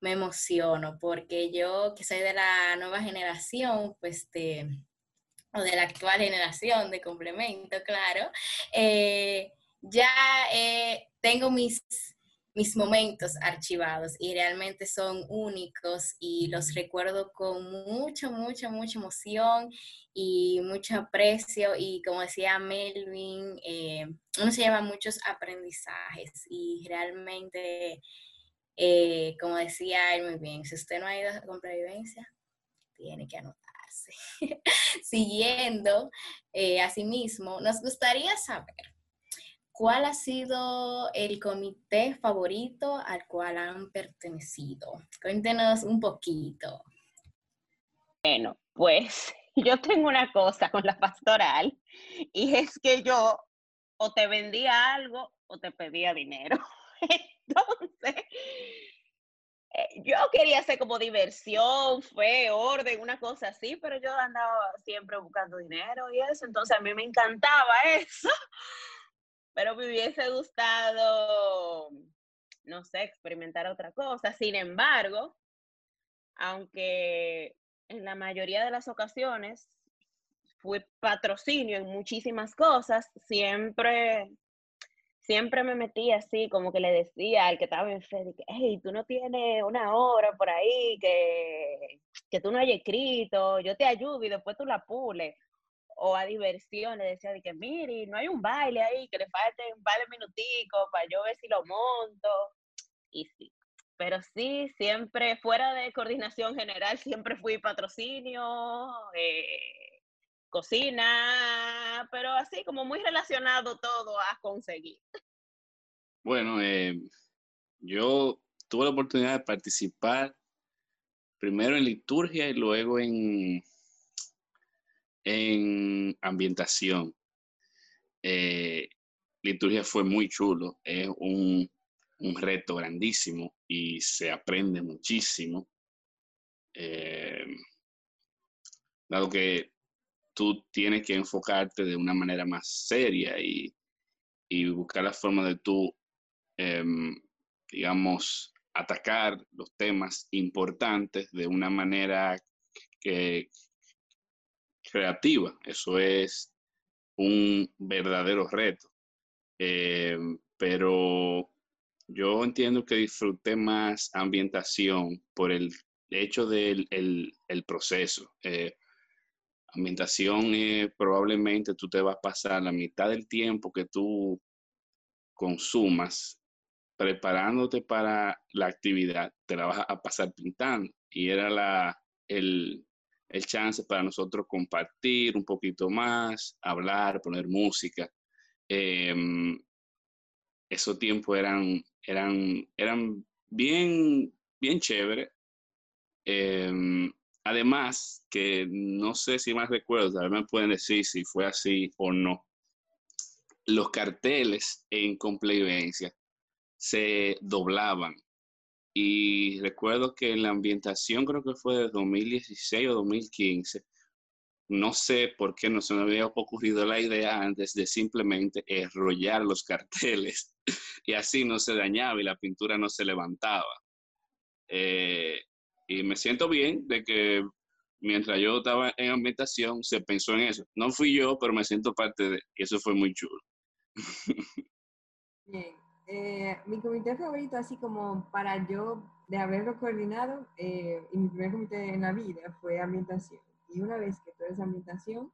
me emociono porque yo que soy de la nueva generación, pues de, o de la actual generación de complemento, claro, eh, ya eh, tengo mis mis momentos archivados y realmente son únicos y los recuerdo con mucha, mucha, mucha emoción y mucho aprecio y como decía Melvin, eh, uno se lleva muchos aprendizajes y realmente, como decía él muy bien, si usted no ha ido a compra-vivencia, tiene que anotarse. Siguiendo, eh, asimismo, nos gustaría saber ¿Cuál ha sido el comité favorito al cual han pertenecido? Cuéntenos un poquito. Bueno, pues yo tengo una cosa con la pastoral y es que yo o te vendía algo o te pedía dinero. Entonces, yo quería hacer como diversión, fe, orden, una cosa así, pero yo andaba siempre buscando dinero y eso, entonces a mí me encantaba eso, pero me hubiese gustado, no sé, experimentar otra cosa. Sin embargo, aunque en la mayoría de las ocasiones fui patrocinio en muchísimas cosas, siempre siempre me metí así, como que le decía al que estaba en que, hey, tú no tienes una obra por ahí que, que tú no hayas escrito, yo te ayudo y después tú la pules. O a diversión, le decía de que, mire, no hay un baile ahí, que le falte un baile minutico para yo ver si lo monto. Y sí, pero sí, siempre fuera de coordinación general, siempre fui patrocinio, eh, cocina, pero así como muy relacionado todo a conseguir. Bueno, eh, yo tuve la oportunidad de participar primero en liturgia y luego en, en ambientación. Eh, liturgia fue muy chulo, es un, un, reto grandísimo y se aprende muchísimo. Eh, dado que tú tienes que enfocarte de una manera más seria y, buscar la forma de tú, em, digamos, atacar los temas importantes de una manera creativa. Eso es un verdadero reto. Em, pero yo entiendo que disfruté más ambientación por el hecho del el, proceso. Eh, ambientación probablemente tú te vas a pasar la mitad del tiempo que tú consumas preparándote para la actividad, te la vas a pasar pintando. Y era la, el, el chance para nosotros compartir un poquito más, hablar, poner música. Em, esos tiempos eran, eran, eran bien, bien chévere. Em, Además, que no sé si más recuerdo, tal vez me pueden decir si fue así o no. Los carteles en complevencia se doblaban. Y recuerdo que en la ambientación, creo que fue de 2016 o 2015, no sé por qué no se me había ocurrido la idea antes de simplemente enrollar los carteles y así no se dañaba y la pintura no se levantaba. Eh, y me siento bien de que mientras yo estaba en ambientación se pensó en eso. No fui yo, pero me siento parte de, y eso fue muy chulo. Bien. Eh, mi comité favorito, así como para yo de haberlo coordinado, eh, y mi primer comité en la vida fue ambientación. Y una vez que tú eres ambientación,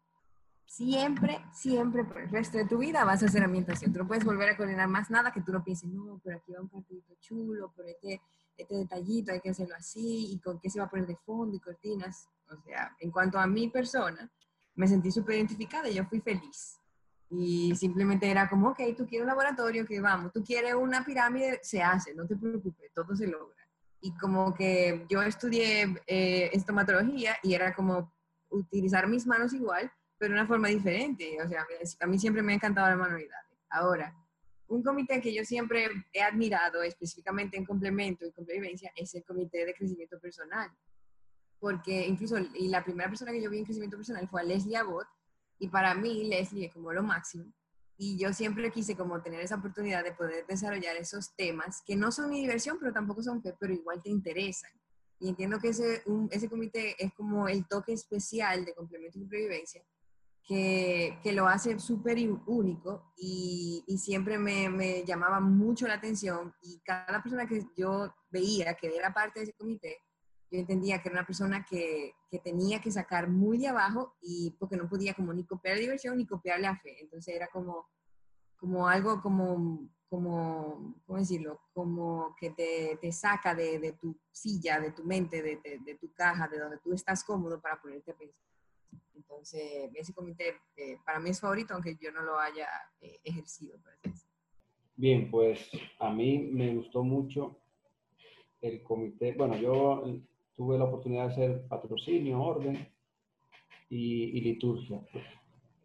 siempre, siempre por el resto de tu vida vas a hacer ambientación. Tú no puedes volver a coordinar más nada que tú no pienses, no, pero aquí va un cartelito chulo, por este este detallito hay que hacerlo así, y con qué se va a poner de fondo y cortinas. O sea, en cuanto a mi persona, me sentí súper identificada y yo fui feliz. Y simplemente era como, ok, tú quieres un laboratorio, que vamos, tú quieres una pirámide, se hace, no te preocupes, todo se logra. Y como que yo estudié eh, estomatología y era como utilizar mis manos igual, pero de una forma diferente. O sea, a mí siempre me ha encantado la manualidad. Ahora, un comité que yo siempre he admirado, específicamente en complemento y complemencia, es el comité de crecimiento personal. Porque incluso, la primera persona que yo vi en crecimiento personal fue a Leslie Abbott, y para mí Leslie es como lo máximo. Y yo siempre quise como tener esa oportunidad de poder desarrollar esos temas que no son mi diversión, pero tampoco son fe, pero igual te interesan. Y entiendo que ese, ese comité es como el toque especial de complemento y supervivencia, que, que lo hace súper único y, y siempre me, me, llamaba mucho la atención y cada persona que yo veía que era parte de ese comité, yo entendía que era una persona que, que tenía que sacar muy de abajo y porque no podía como ni copiar la diversión ni copiar la fe. Entonces era como, como algo como, como, ¿cómo decirlo? Como que te, te saca de, de, tu silla, de tu mente, de, de, de, tu caja, de donde tú estás cómodo para ponerte a pensar. Entonces, ese comité eh, para mí es favorito, aunque yo no lo haya eh, ejercido. Bien, pues a mí me gustó mucho el comité. Bueno, yo tuve la oportunidad de hacer patrocinio, orden, y, liturgia.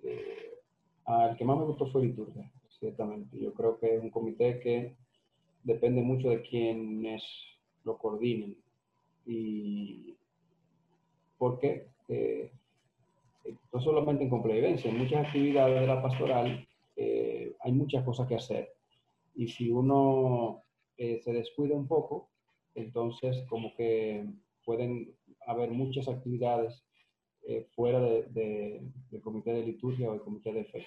Eh, al que más me gustó fue liturgia, ciertamente. Yo creo que es un comité que depende mucho de quienes lo coordinen. Y porque eh, no solamente en complevivencia, en muchas actividades de la pastoral eh, hay muchas cosas que hacer. Y si uno eh, se descuida un poco, entonces como que pueden haber muchas actividades eh, fuera de, del comité de liturgia o del comité de fe.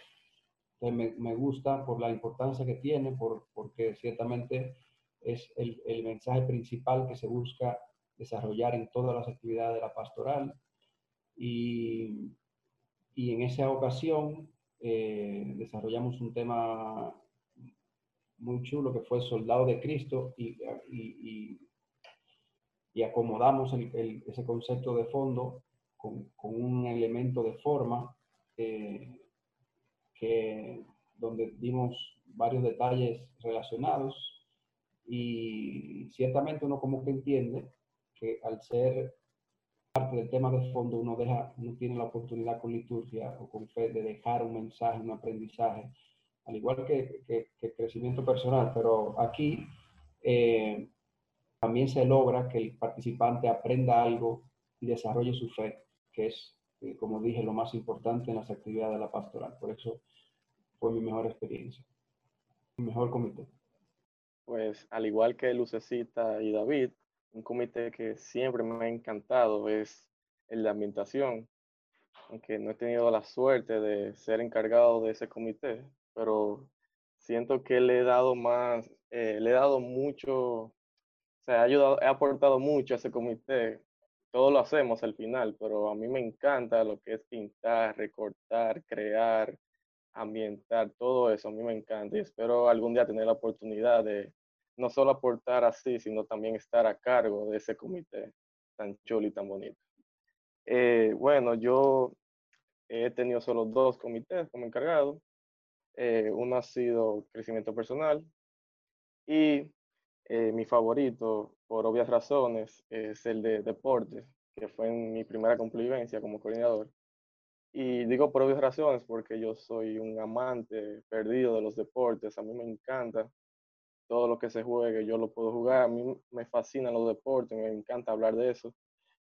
Entonces me, me gusta por la importancia que tiene, por, porque ciertamente es el, el, mensaje principal que se busca desarrollar en todas las actividades de la pastoral. Y, y en esa ocasión eh, desarrollamos un tema muy chulo que fue Soldado de Cristo y, y, y acomodamos el, ese concepto de fondo con, con un elemento de forma eh, que, donde dimos varios detalles relacionados y ciertamente uno como que entiende que al ser parte del tema de fondo uno deja, uno tiene la oportunidad con liturgia o con fe de dejar un mensaje, un aprendizaje, al igual que, que, crecimiento personal, pero aquí eh, también se logra que el participante aprenda algo y desarrolle su fe, que es, eh, como dije, lo más importante en las actividades de la pastoral. Por eso fue mi mejor experiencia, mi mejor comité. Pues al igual que Lucecita y David, un comité que siempre me ha encantado es el de ambientación, aunque no he tenido la suerte de ser encargado de ese comité, pero siento que le he dado más, eh, le he dado mucho, o sea, ha ayudado, he aportado mucho a ese comité. Todo lo hacemos al final, pero a mí me encanta lo que es pintar, recortar, crear, ambientar, todo eso, a mí me encanta y espero algún día tener la oportunidad de no solo aportar así, sino también estar a cargo de ese comité tan chulo y tan bonito. Eh, bueno, yo he tenido solo dos comités como encargado. Eh, uno ha sido crecimiento personal y eh, mi favorito, por obvias razones, es el de deporte, que fue en mi primera convivencia como coordinador. Y digo por obvias razones porque yo soy un amante perdido de los deportes, a mí me encanta todo lo que se juegue, yo lo puedo jugar. A mí me fascinan los deportes, me encanta hablar de eso.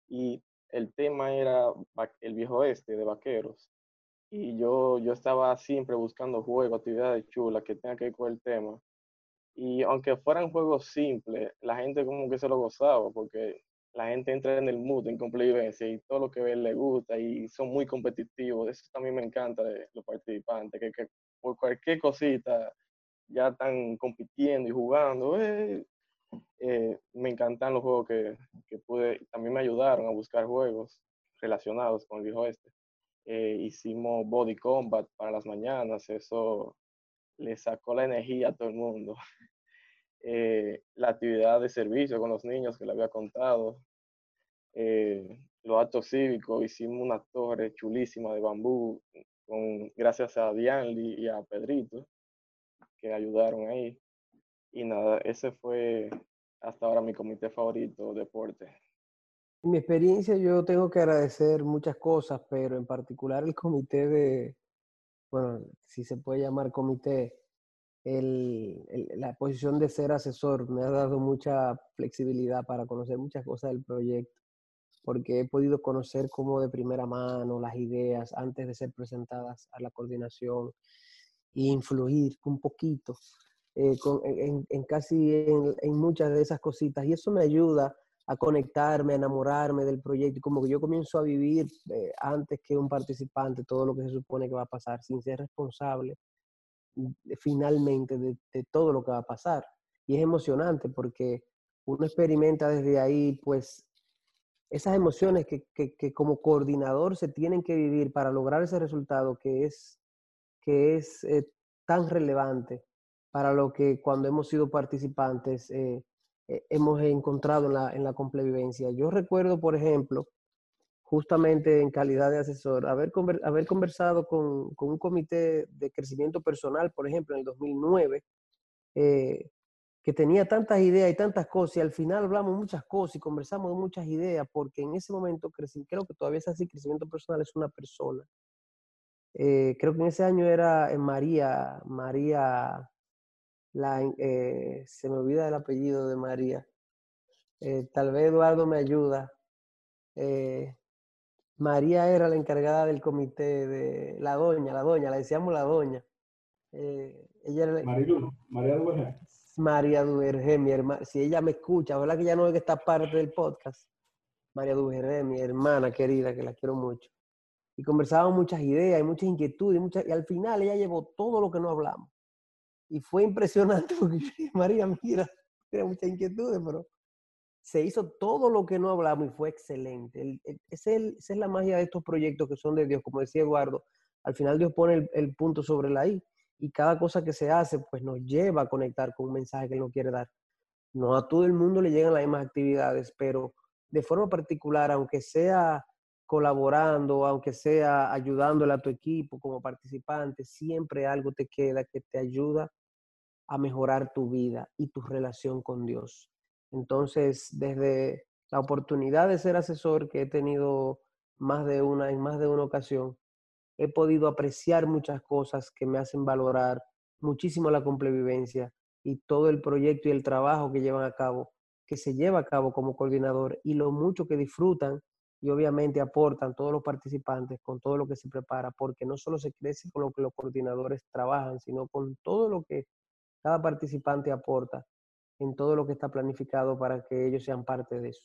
Y el tema era el viejo este de vaqueros. Y yo, yo estaba siempre buscando juegos, actividades chulas que tengan que ver con el tema. Y aunque fueran juegos simples, la gente como que se lo gozaba, porque la gente entra en el mood, en convivencia, y todo lo que ve le gusta, y son muy competitivos. Eso también me encanta de los participantes, que, que por cualquier cosita ya están compitiendo y jugando. Eh, eh, me encantan los juegos que, que, pude, también me ayudaron a buscar juegos relacionados con el viejo este. Hicimos body combat para las mañanas, eso le sacó la energía a todo el mundo. la actividad de servicio con los niños que le había contado. los actos cívicos, hicimos una torre chulísima de bambú, con, gracias a Dianli y a Pedrito que ayudaron ahí. Y nada, ese fue hasta ahora mi comité favorito, deporte. En mi experiencia yo tengo que agradecer muchas cosas, pero en particular el comité de, bueno, si se puede llamar comité, el, la posición de ser asesor me ha dado mucha flexibilidad para conocer muchas cosas del proyecto, porque he podido conocer como de primera mano las ideas antes de ser presentadas a la coordinación influir un poquito eh, en, casi en, muchas de esas cositas. Y eso me ayuda a conectarme, a enamorarme del proyecto. Como que yo comienzo a vivir eh, antes que un participante todo lo que se supone que va a pasar, sin ser responsable mm, finalmente de, todo lo que va a pasar. Y es emocionante porque uno experimenta desde ahí, pues, esas emociones que, que, que como coordinador se tienen que vivir para lograr ese resultado que es que es eh, tan relevante para lo que cuando hemos sido participantes eh, eh, hemos encontrado en la, en la complevivencia. Yo recuerdo, por ejemplo, justamente en calidad de asesor, haber, conversado con, con, un comité de crecimiento personal, por ejemplo, en el 2009, que tenía tantas ideas y tantas cosas, y al final hablamos muchas cosas y conversamos muchas ideas, porque en ese momento, creo que todavía es así, crecimiento personal es una persona. Eh, creo que en ese año era en María, María, la, eh, se me olvida el apellido de María. Eh, tal vez Eduardo me ayuda. María era la encargada del comité de la doña, la doña, la decíamos la doña. ella era, María Duvergé. María Duvergé, mi hermana. Si ella me escucha, ¿verdad que ya no es que está parte del podcast? María Duvergé, mi hermana querida, que la quiero mucho. Y conversábamos muchas ideas y muchas inquietudes, y, muchas, y al final ella llevó todo lo que no hablamos. Y fue impresionante porque María, mira, tiene muchas inquietudes, pero se hizo todo lo que no hablamos y fue excelente. esa es la magia de estos proyectos que son de Dios. Como decía Eduardo, al final Dios pone el, punto sobre la I y cada cosa que se hace pues nos lleva a conectar con un mensaje que Él nos quiere dar. No a todo el mundo le llegan las mismas actividades, pero de forma particular, aunque sea colaborando, aunque sea ayudándole a tu equipo como participante, siempre algo te queda que te ayuda a mejorar tu vida y tu relación con Dios. Entonces, desde la oportunidad de ser asesor que he tenido más de una, en más de una ocasión, he podido apreciar muchas cosas que me hacen valorar muchísimo la complevivencia y todo el proyecto y el trabajo que llevan a cabo, que se lleva a cabo como coordinador y lo mucho que disfrutan y obviamente aportan todos los participantes con todo lo que se prepara, porque no solo se crece con lo que los coordinadores trabajan, sino con todo lo que cada participante aporta en todo lo que está planificado para que ellos sean parte de eso.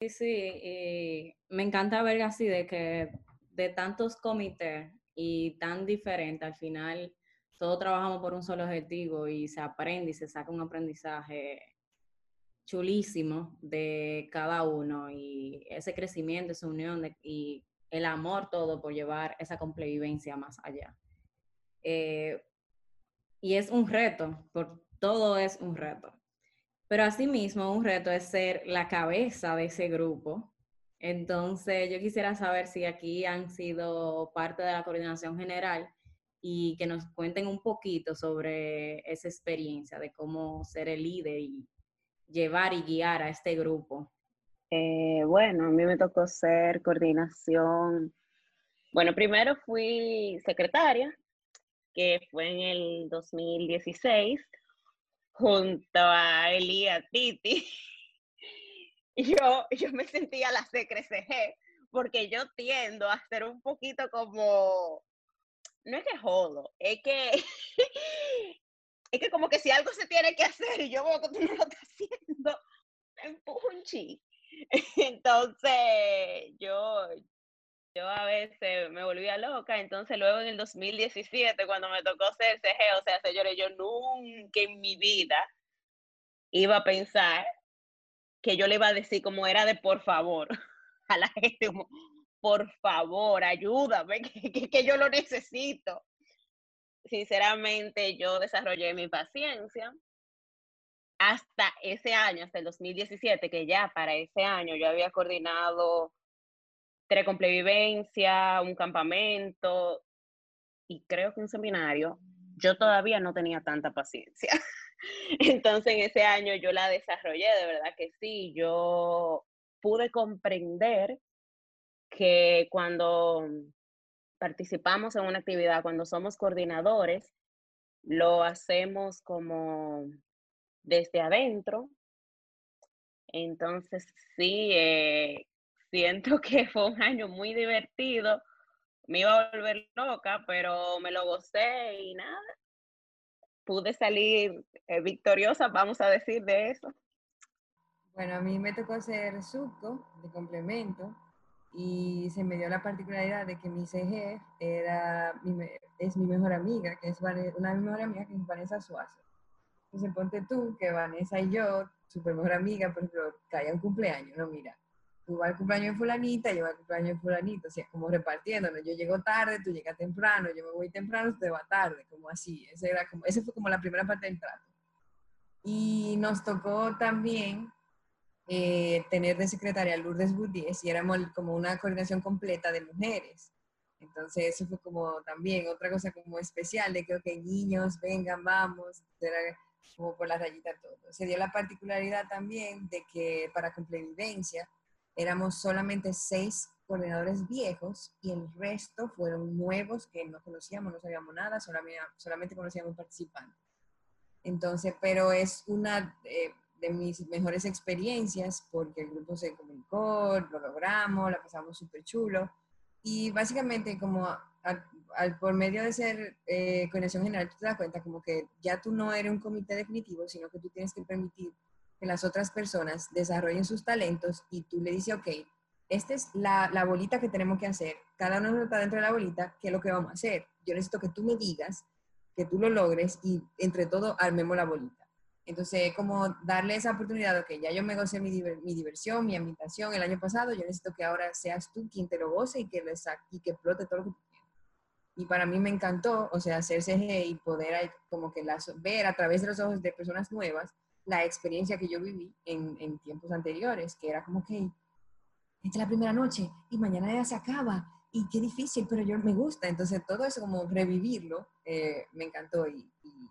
Sí, sí, me encanta ver así de que de tantos comités y tan diferentes, al final todos trabajamos por un solo objetivo y se aprende y se saca un aprendizaje chulísimo de cada uno y ese crecimiento, esa unión y el amor todo por llevar esa complevivencia más allá. Eh, y es un reto, por, todo es un reto. Pero asimismo, un reto es ser la cabeza de ese grupo. Entonces, yo quisiera saber si aquí han sido parte de la coordinación general y que nos cuenten un poquito sobre esa experiencia de cómo ser el líder y llevar y guiar a este grupo? Eh, bueno, a mí me tocó ser coordinación. Bueno, primero fui secretaria, que fue en el 2016, junto a Elía Titi. Yo, yo me sentía la secre porque yo tiendo a ser un poquito como, no es que jodo, es que es que como que si algo se tiene que hacer y yo veo que tú no lo estás haciendo, me. Entonces, yo, yo a veces me volvía loca, entonces luego en el 2017, cuando me tocó ser CG, o sea, señores, yo nunca en mi vida iba a pensar que yo le iba a decir como era de por favor a la gente, como, por favor, ayúdame, que, que yo lo necesito sinceramente yo desarrollé mi paciencia hasta ese año, hasta el 2017, que ya para ese año yo había coordinado Trecomplevivencia, un campamento y creo que un seminario, yo todavía no tenía tanta paciencia. Entonces en ese año yo la desarrollé, de verdad que sí, yo pude comprender que cuando participamos en una actividad, cuando somos coordinadores, lo hacemos como desde adentro. Entonces, sí, eh, siento que fue un año muy divertido. Me iba a volver loca, pero me lo gocé y nada. Pude salir eh, victoriosa, vamos a decir de eso. Bueno, a mí me tocó ser suco de complemento y se me dio la particularidad de que mi CG era es mi mejor amiga, que es una de mis mejores amigas, que es Vanessa Suazo. Entonces ponte tú que Vanessa y yo, super mejor amiga, por ejemplo, haya un cumpleaños, no, mira, tú vas al cumpleaños de fulanita, yo voy al cumpleaños de fulanito, o sea, como repartiéndonos, yo llego tarde, tú llegas temprano, yo me voy temprano, te vas tarde, como así, ese, era como, ese fue como la primera parte del trato. Y nos tocó también eh, tener de secretaria Lourdes Boudies y éramos como una coordinación completa de mujeres. Entonces eso fue como también otra cosa como especial de que, ok, niños, vengan, vamos. Era como por la rayita todo. Se dio la particularidad también de que para Complevivencia éramos solamente seis coordinadores viejos y el resto fueron nuevos que no conocíamos, no sabíamos nada, solamente, solamente conocíamos participantes. Entonces, pero es una eh, de mis mejores experiencias porque el grupo se comunicó, lo logramos, la pasamos súper chulo. Y básicamente como al, por medio de ser eh, coordinación general, tú te das cuenta como que ya tú no eres un comité definitivo, sino que tú tienes que permitir que las otras personas desarrollen sus talentos y tú le dices, ok, esta es la, la bolita que tenemos que hacer, cada uno está dentro de la bolita, ¿qué es lo que vamos a hacer? Yo necesito que tú me digas, que tú lo logres y entre todo armemos la bolita. Entonces, como darle esa oportunidad, ok, ya yo me gocé mi, mi, diversión, mi ambientación el año pasado, yo necesito que ahora seas tú quien te lo goce y que, le y que explote todo lo que tú quieras. Y para mí me encantó, o sea, hacerse y poder como que las, ver a través de los ojos de personas nuevas la experiencia que yo viví en, en tiempos anteriores, que era como que, esta es la primera noche y mañana ya se acaba y qué difícil, pero yo me gusta. Entonces, todo eso como revivirlo, eh, me encantó y, y,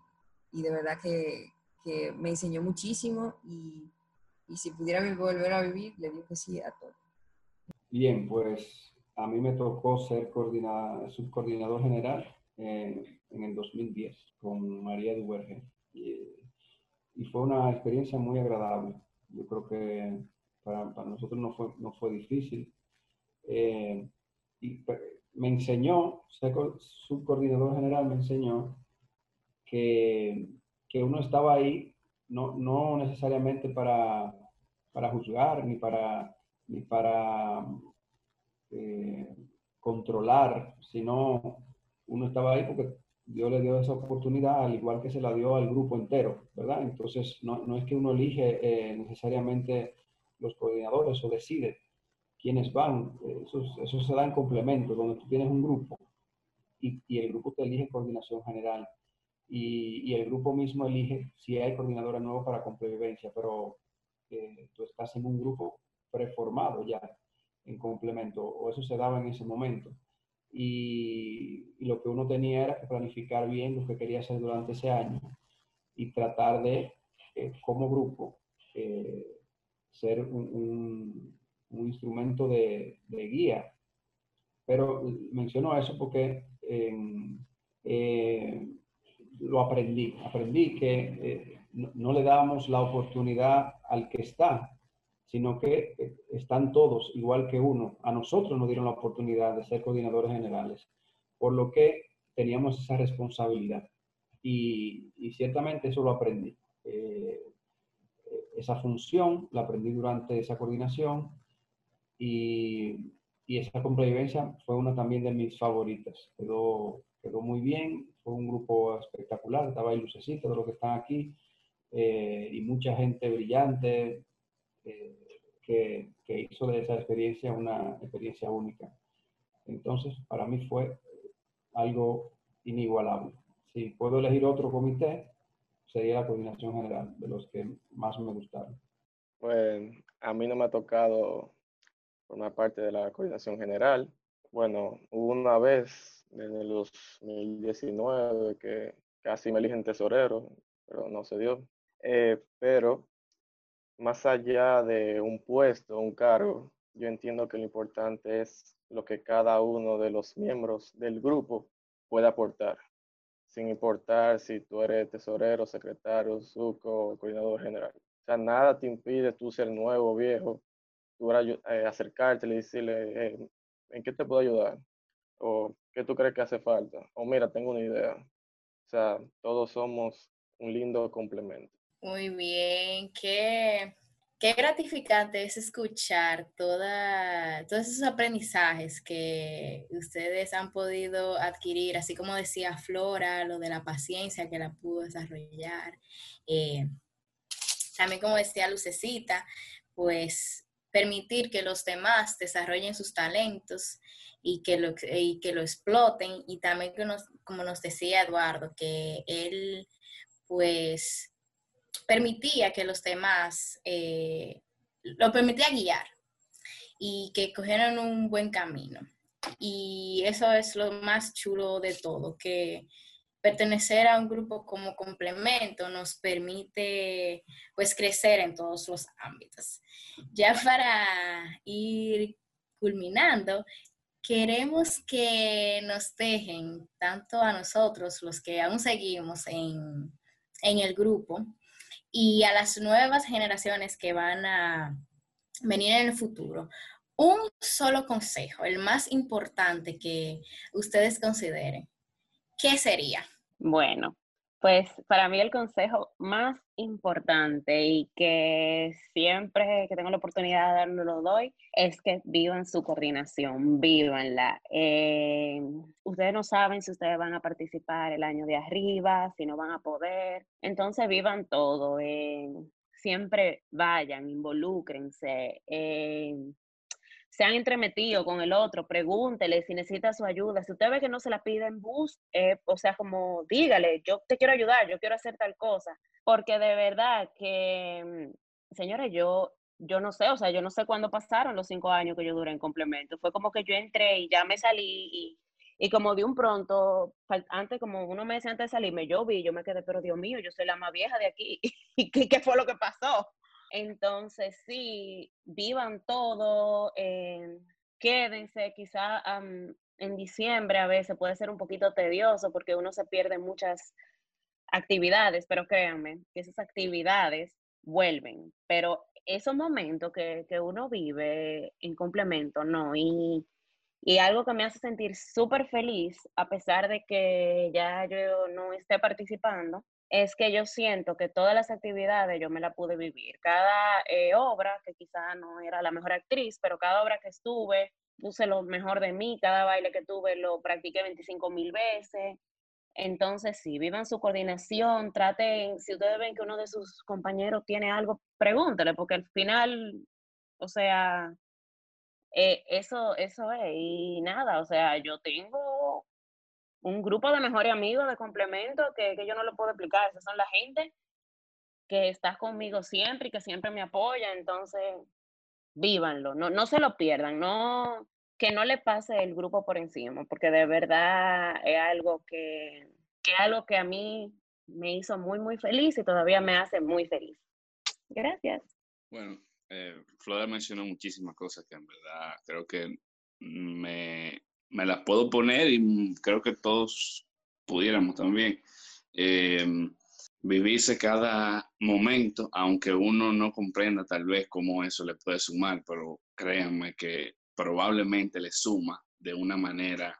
y de verdad que, que me enseñó muchísimo y, y si pudiera volver a vivir, le digo que sí a todo. Bien, pues a mí me tocó ser subcoordinador general eh, en el 2010 con María Duverge y, y, fue una experiencia muy agradable. Yo creo que para, para nosotros no fue, no fue difícil. Eh, y me enseñó, ser subcoordinador general me enseñó que que uno estaba ahí no, no necesariamente para, para, juzgar ni para, ni para eh, controlar, sino uno estaba ahí porque Dios le dio esa oportunidad, al igual que se la dio al grupo entero, ¿verdad? Entonces, no, no es que uno elige eh, necesariamente los coordinadores o decide quiénes van, eso, se da en complemento, donde tú tienes un grupo y, y el grupo te elige coordinación general y, el grupo mismo elige si hay coordinadores nuevos para complevivencia, pero eh, tú estás en un grupo preformado ya en complemento, o eso se daba en ese momento. Y, lo que uno tenía era que planificar bien lo que quería hacer durante ese año y tratar de, eh, como grupo, eh, ser un, un, instrumento de, de, guía. Pero menciono eso porque en, lo aprendí. Aprendí que eh, no, le damos la oportunidad al que está, sino que eh, están todos igual que uno. A nosotros nos dieron la oportunidad de ser coordinadores generales, por lo que teníamos esa responsabilidad. Y, ciertamente eso lo aprendí. Eh, esa función la aprendí durante esa coordinación y, y esa convivencia fue una también de mis favoritas. Quedó, quedó muy bien fue un grupo espectacular, estaba ahí Lucecita, de los que están aquí, eh, y mucha gente brillante eh, que, que, hizo de esa experiencia una experiencia única. Entonces, para mí fue algo inigualable. Si puedo elegir otro comité, sería la coordinación general, de los que más me gustaron. Pues a mí no me ha tocado formar parte de la coordinación general. Bueno, una vez en el 2019 que casi me eligen tesorero, pero no se dio. Eh, pero más allá de un puesto, un cargo, yo entiendo que lo importante es lo que cada uno de los miembros del grupo puede aportar, sin importar si tú eres tesorero, secretario, suco, coordinador general. O sea, nada te impide tú ser nuevo, viejo, tú eh, acercarte y decirle, eh, ¿en qué te puedo ayudar? O ¿qué tú crees que hace falta? O mira, tengo una idea. O sea, todos somos un lindo complemento. Muy bien, qué, qué gratificante es escuchar toda, todos esos aprendizajes que ustedes han podido adquirir, así como decía Flora, lo de la paciencia que la pudo desarrollar. Eh, también como decía Lucecita, pues permitir que los demás desarrollen sus talentos y que lo, y que lo exploten. Y también, que como nos decía Eduardo, que él pues permitía que los demás, eh, lo permitía guiar y que cogieran un buen camino. Y eso es lo más chulo de todo, que pertenecer a un grupo como complemento nos permite pues crecer en todos los ámbitos. Ya para ir culminando, queremos que nos dejen tanto a nosotros, los que aún seguimos en, en el grupo, y a las nuevas generaciones que van a venir en el futuro, un solo consejo, el más importante que ustedes consideren, ¿qué sería? Bueno, pues para mí el consejo más importante y que siempre que tengo la oportunidad de darlo lo doy es que vivan su coordinación, vívanla. Eh, ustedes no saben si ustedes van a participar el año de arriba, si no van a poder. Entonces vivan todo. Eh, siempre vayan, involúcrense. Eh, se han entremetido con el otro, pregúntele si necesita su ayuda. Si usted ve que no se la piden, bus, eh, o sea, como dígale, yo te quiero ayudar, yo quiero hacer tal cosa. Porque de verdad que, mm, señores, yo, yo no sé, o sea, yo no sé cuándo pasaron los cinco años que yo duré en complemento. Fue como que yo entré y ya me salí y, y como de un pronto, antes, como unos meses antes de salirme, yo vi, yo me quedé, pero Dios mío, yo soy la más vieja de aquí. ¿Y qué, qué fue lo que pasó? Entonces, sí, vivan todo, eh, quédense, quizá en diciembre a veces puede ser un poquito tedioso porque uno se pierde muchas actividades, pero créanme que esas actividades vuelven, pero esos momentos que, que uno vive en complemento, no, y, y algo que me hace sentir súper feliz, a pesar de que ya yo no esté participando, es que yo siento que todas las actividades yo me la pude vivir. Cada eh, obra, que quizá no era la mejor actriz, pero cada obra que estuve, puse lo mejor de mí, cada baile que tuve lo practiqué 25 mil veces. Entonces, sí, vivan su coordinación, traten, si ustedes ven que uno de sus compañeros tiene algo, pregúntele, porque al final, o sea, eh, eso, eso es, y nada, o sea, yo tengo un grupo de mejores amigos de complemento que, que yo no lo puedo explicar. Esas son la gente que está conmigo siempre y que siempre me apoya. Entonces, vívanlo, no, no se lo pierdan, no, que no le pase el grupo por encima, porque de verdad es algo que, que, algo que a mí me hizo muy, muy feliz y todavía me hace muy feliz. Gracias. Bueno, eh, Flora mencionó muchísimas cosas que en verdad creo que me, me las puedo poner y creo que todos pudiéramos también. Eh, vivirse cada momento, aunque uno no comprenda tal vez cómo eso le puede sumar, pero créanme que probablemente le suma de una manera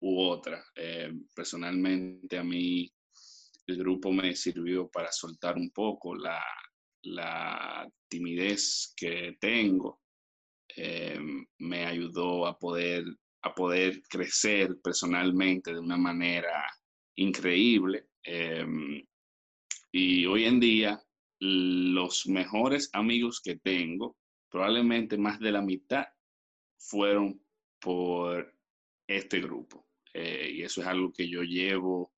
u otra. Eh, personalmente a mí el grupo me sirvió para soltar un poco la, la timidez que tengo. Eh, me ayudó a poder a poder crecer personalmente de una manera increíble. Em, y hoy en día, los mejores amigos que tengo, probablemente más de la mitad, fueron por este grupo. Eh, y eso es algo que yo llevo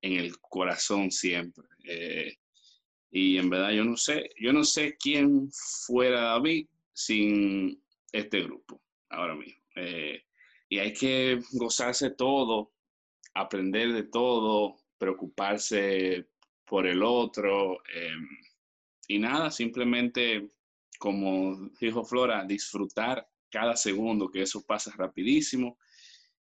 en el corazón siempre. Eh, y en verdad yo no sé, yo no sé quién fuera David sin este grupo ahora mismo. Eh, y hay que gozarse todo, aprender de todo, preocuparse por el otro. Em, y nada, simplemente, como dijo Flora, disfrutar cada segundo, que eso pasa rapidísimo.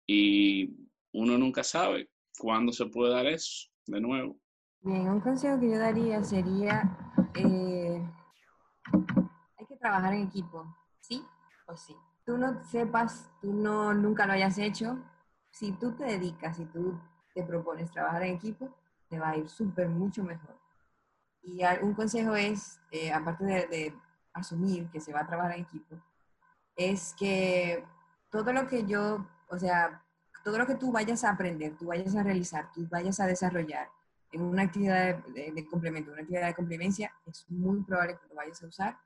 Y uno nunca sabe cuándo se puede dar eso de nuevo. Bien, un consejo que yo daría sería, eh, hay que trabajar en equipo, ¿sí o sí? Tú no sepas, tú no nunca lo hayas hecho, si tú te dedicas, si tú te propones trabajar en equipo, te va a ir súper mucho mejor. Y un consejo es, eh, aparte de, asumir que se va a trabajar en equipo, es que todo lo que yo, o sea, todo lo que tú vayas a aprender, tú vayas a realizar, tú vayas a desarrollar en una actividad de, de complemento, una actividad de complemencia, es muy probable que lo vayas a usar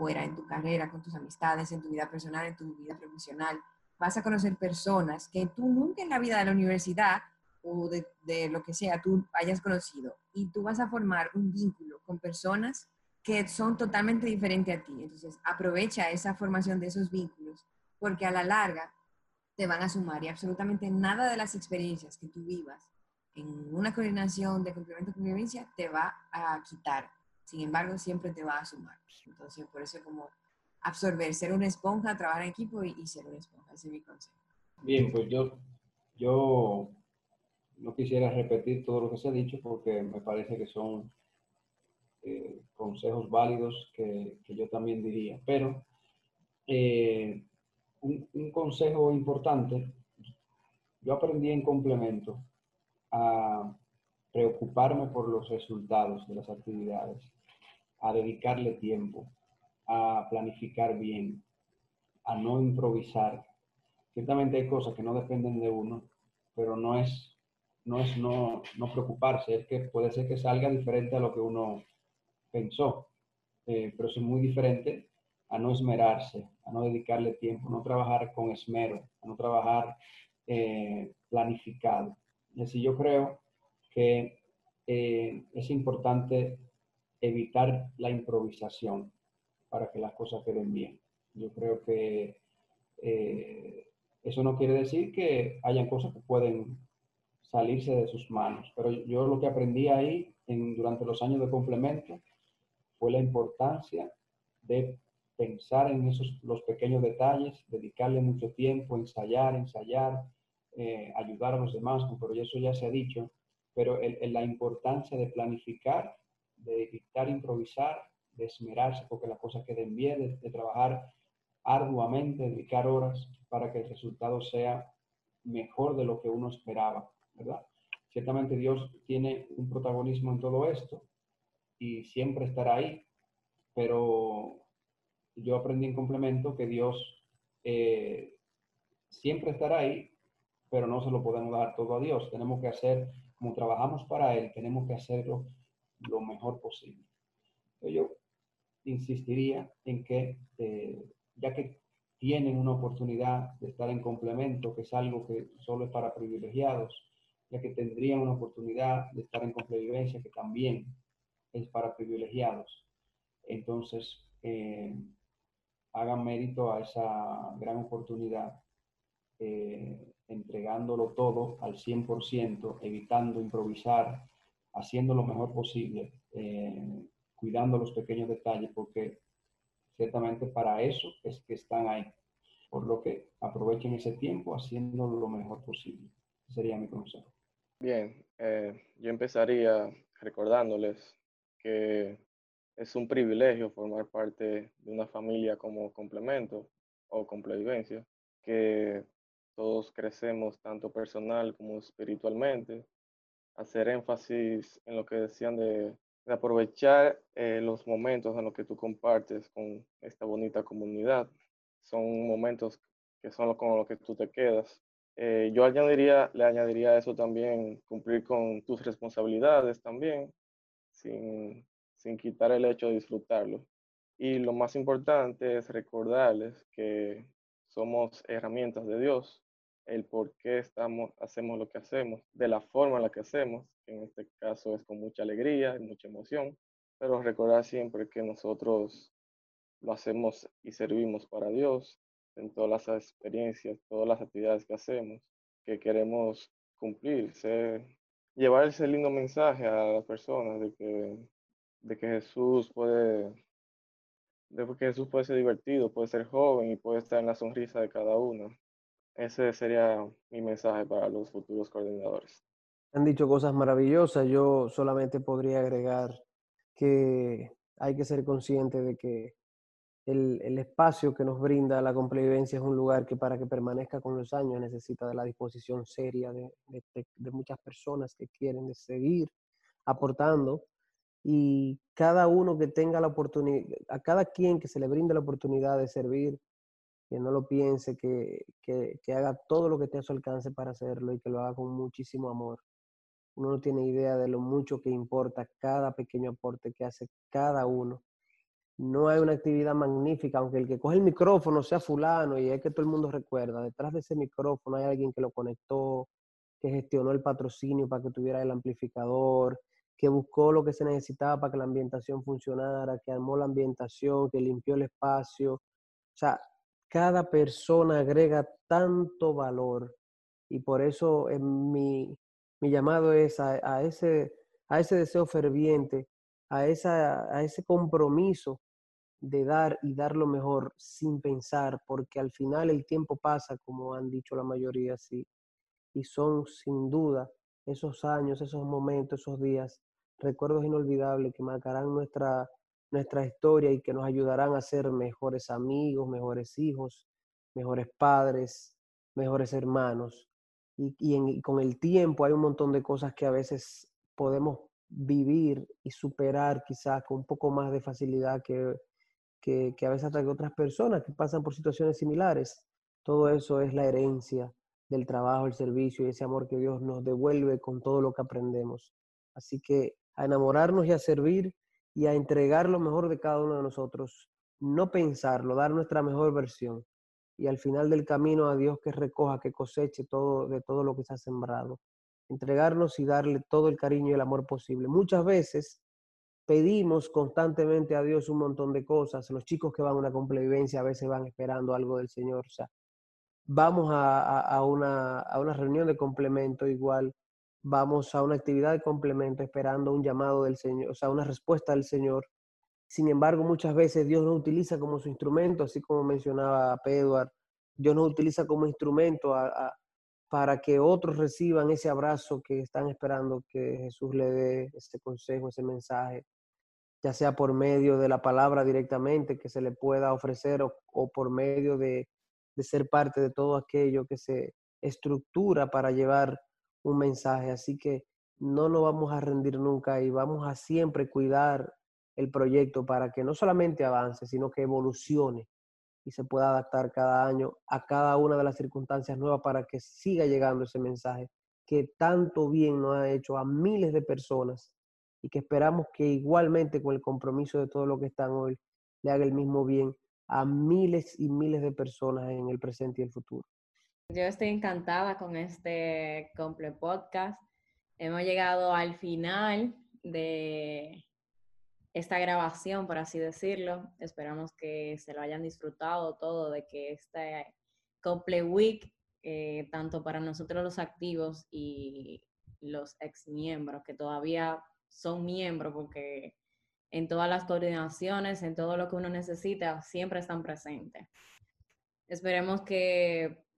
fuera, en tu carrera, con tus amistades, en tu vida personal, en tu vida profesional. Vas a conocer personas que tú nunca en la vida de la universidad o de, de lo que sea tú hayas conocido. Y tú vas a formar un vínculo con personas que son totalmente diferentes a ti. Entonces, aprovecha esa formación de esos vínculos, porque a la larga te van a sumar y absolutamente nada de las experiencias que tú vivas en una coordinación de complemento convivencia te va a quitar. Sin embargo, siempre te va a sumar. Entonces, por eso como absorber, ser una esponja, trabajar en equipo y, ser una esponja. Ese es mi consejo. Bien, pues yo, yo no quisiera repetir todo lo que se ha dicho porque me parece que son eh, consejos válidos que, que, yo también diría. Pero eh, un, un, consejo importante, yo aprendí en complemento a preocuparme por los resultados de las actividades, a dedicarle tiempo, a planificar bien, a no improvisar. Ciertamente hay cosas que no dependen de uno, pero no es no es no, no preocuparse, es que puede ser que salga diferente a lo que uno pensó, eh, pero es muy diferente a no esmerarse, a no dedicarle tiempo, a no trabajar con esmero, a no trabajar eh, planificado. Y así yo creo que eh, es importante evitar la improvisación para que las cosas queden bien. Yo creo que eh, eso no quiere decir que hayan cosas que pueden salirse de sus manos, pero yo lo que aprendí ahí en, durante los años de complemento fue la importancia de pensar en esos los pequeños detalles, dedicarle mucho tiempo, ensayar, ensayar, eh, ayudar a los demás, pero eso ya se ha dicho, pero el, el, la importancia de planificar, de evitar improvisar, de esmerarse porque las cosas queden bien, de, de trabajar arduamente, dedicar horas para que el resultado sea mejor de lo que uno esperaba, ¿verdad? Ciertamente Dios tiene un protagonismo en todo esto y siempre estará ahí, pero yo aprendí en complemento que Dios eh, siempre estará ahí, pero no se lo podemos dar todo a Dios. Tenemos que hacer, como trabajamos para Él, tenemos que hacerlo lo mejor posible. Yo insistiría en que, eh, ya que tienen una oportunidad de estar en complemento, que es algo que solo es para privilegiados, ya que tendrían una oportunidad de estar en complevivencia, que también es para privilegiados. Entonces, eh, hagan mérito a esa gran oportunidad, eh, entregándolo todo al 100%, evitando improvisar, haciendo lo mejor posible, eh, cuidando los pequeños detalles, porque ciertamente para eso es que están ahí. Por lo que aprovechen ese tiempo haciendo lo mejor posible. Sería mi consejo. Bien, eh, yo empezaría recordándoles que es un privilegio formar parte de una familia como complemento o complevivencia, que todos crecemos tanto personal como espiritualmente, hacer énfasis en lo que decían de, aprovechar eh, los momentos en los que tú compartes con esta bonita comunidad. Son momentos que son con los que tú te quedas. Eh, yo añadiría, le añadiría eso también cumplir con tus responsabilidades también, sin, sin quitar el hecho de disfrutarlo. Y lo más importante es recordarles que somos herramientas de Dios, el por qué estamos, hacemos lo que hacemos, de la forma en la que hacemos, en este caso es con mucha alegría y mucha emoción, pero recordar siempre que nosotros lo hacemos y servimos para Dios en todas las experiencias, todas las actividades que hacemos, que queremos cumplir, llevar ese lindo mensaje a las personas de que, de que Jesús puede, de que Jesús puede ser divertido, puede ser joven y puede estar en la sonrisa de cada uno. Ese sería mi mensaje para los futuros coordinadores. Han dicho cosas maravillosas. Yo solamente podría agregar que hay que ser consciente de que el, el, espacio que nos brinda la complevivencia es un lugar que para que permanezca con los años necesita de la disposición seria de, de, de muchas personas que quieren seguir aportando y cada uno que tenga la oportunidad, a cada quien que se le brinde la oportunidad de servir, que no lo piense, que, que, que, haga todo lo que esté a su alcance para hacerlo y que lo haga con muchísimo amor. Uno no tiene idea de lo mucho que importa cada pequeño aporte que hace cada uno. No hay una actividad magnífica, aunque el que coge el micrófono sea fulano y es que todo el mundo recuerda, detrás de ese micrófono hay alguien que lo conectó, que gestionó el patrocinio para que tuviera el amplificador, que buscó lo que se necesitaba para que la ambientación funcionara, que armó la ambientación, que limpió el espacio. O sea, cada persona agrega tanto valor y por eso en mi, Mi llamado es a, a ese, a ese deseo ferviente, a, esa, a ese compromiso de dar y dar lo mejor sin pensar, porque al final el tiempo pasa, como han dicho la mayoría, sí, y son sin duda esos años, esos momentos, esos días, recuerdos inolvidables que marcarán nuestra, nuestra historia y que nos ayudarán a ser mejores amigos, mejores hijos, mejores padres, mejores hermanos. Y, con el tiempo hay un montón de cosas que a veces podemos vivir y superar quizás con un poco más de facilidad que, que, a veces otras personas que pasan por situaciones similares. Todo eso es la herencia del trabajo, el servicio y ese amor que Dios nos devuelve con todo lo que aprendemos. Así que a enamorarnos y a servir y a entregar lo mejor de cada uno de nosotros, no pensarlo, dar nuestra mejor versión y al final del camino a Dios que recoja, que coseche todo de todo lo que se ha sembrado. Entregarnos y darle todo el cariño y el amor posible. Muchas veces pedimos constantemente a Dios un montón de cosas. Los chicos que van a una complevivencia a veces van esperando algo del Señor. O sea, vamos a, a, una, a una reunión de complemento igual, vamos a una actividad de complemento esperando un llamado del Señor, o sea, una respuesta del Señor. Sin embargo, muchas veces Dios nos utiliza como su instrumento, así como mencionaba Pedro, Dios nos utiliza como instrumento para que otros reciban ese abrazo que están esperando que Jesús le dé ese consejo, ese mensaje, ya sea por medio de la palabra directamente que se le pueda ofrecer o, por medio de ser parte de todo aquello que se estructura para llevar un mensaje. Así que no nos vamos a rendir nunca y vamos a siempre cuidar el proyecto para que no solamente avance, sino que evolucione y se pueda adaptar cada año a cada una de las circunstancias nuevas para que siga llegando ese mensaje que tanto bien nos ha hecho a miles de personas y que esperamos que igualmente con el compromiso de todo lo que están hoy le haga el mismo bien a miles y miles de personas en el presente y el futuro. Yo estoy encantada con este Comple Podcast. Hemos llegado al final de esta grabación, por así decirlo. Esperamos que se lo hayan disfrutado todo, de que este Comple Week, eh, tanto para nosotros los activos y los ex miembros, que todavía son miembros, porque en todas las coordinaciones, en todo lo que uno necesita, siempre están presentes. Esperemos que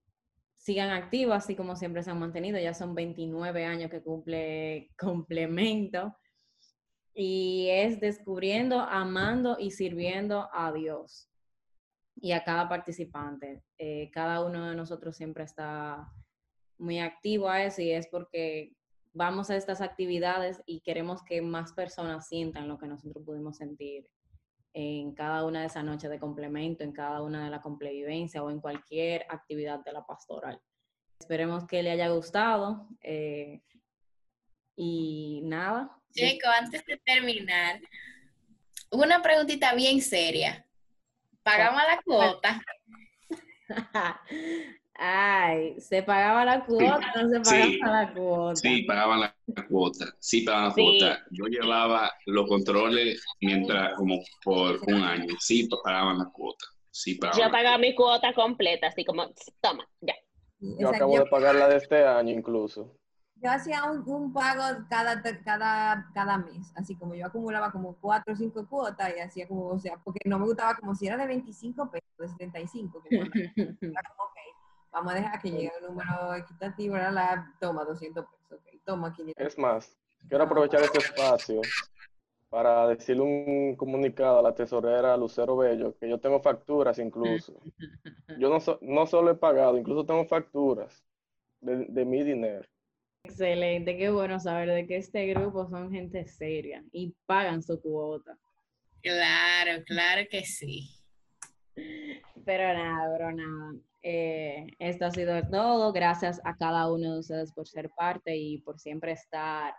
sigan activos, así como siempre se han mantenido. Ya son 29 años que cumple complemento. Y es descubriendo, amando y sirviendo a Dios y a cada participante. Eh, cada uno de nosotros siempre está muy activo a eso y es porque vamos a estas actividades y queremos que más personas sientan lo que nosotros pudimos sentir en cada una de esas noches de complemento, en cada una de la complevivencia o en cualquier actividad de la pastoral. Esperemos que le haya gustado. Eh, y nada. Chico, antes de terminar, una preguntita bien seria. ¿Pagamos la cuota? Ay, ¿se pagaba la cuota o no se pagaba Sí. la cuota? Sí, pagaban la cuota. Sí, pagaban la Sí. cuota. Yo llevaba los controles mientras, como por un año. Sí, pagaban la cuota. Sí, pagaban. Yo pagaba mi cuota completa, así como, toma, ya. Yo Exacto. acabo de pagar la de este año incluso. Yo hacía un, un pago cada, cada, cada mes, así como yo acumulaba como cuatro o cinco cuotas y hacía como, o sea, porque no me gustaba como si era de 25 pesos, de 75, como, era como, vamos a dejar que llegue un número equitativo, era la, toma 200 pesos, ok, toma 500 Es más, quiero aprovechar este espacio para decirle un comunicado a la tesorera Lucero Bello, que yo tengo facturas incluso. Yo no, so- no solo he pagado, incluso tengo facturas de, de mi dinero. Excelente, qué bueno saber de que este grupo son gente seria y pagan su cuota. Claro, claro que sí. Pero nada, pero nada. Eh, esto ha sido todo. Gracias a cada uno de ustedes por ser parte y por siempre estar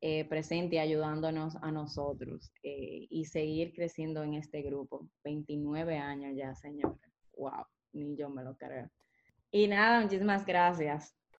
eh, presente y ayudándonos a nosotros eh, y seguir creciendo en este grupo. 29 años ya, señores. Wow, ni yo me lo creo. Y nada, muchísimas gracias.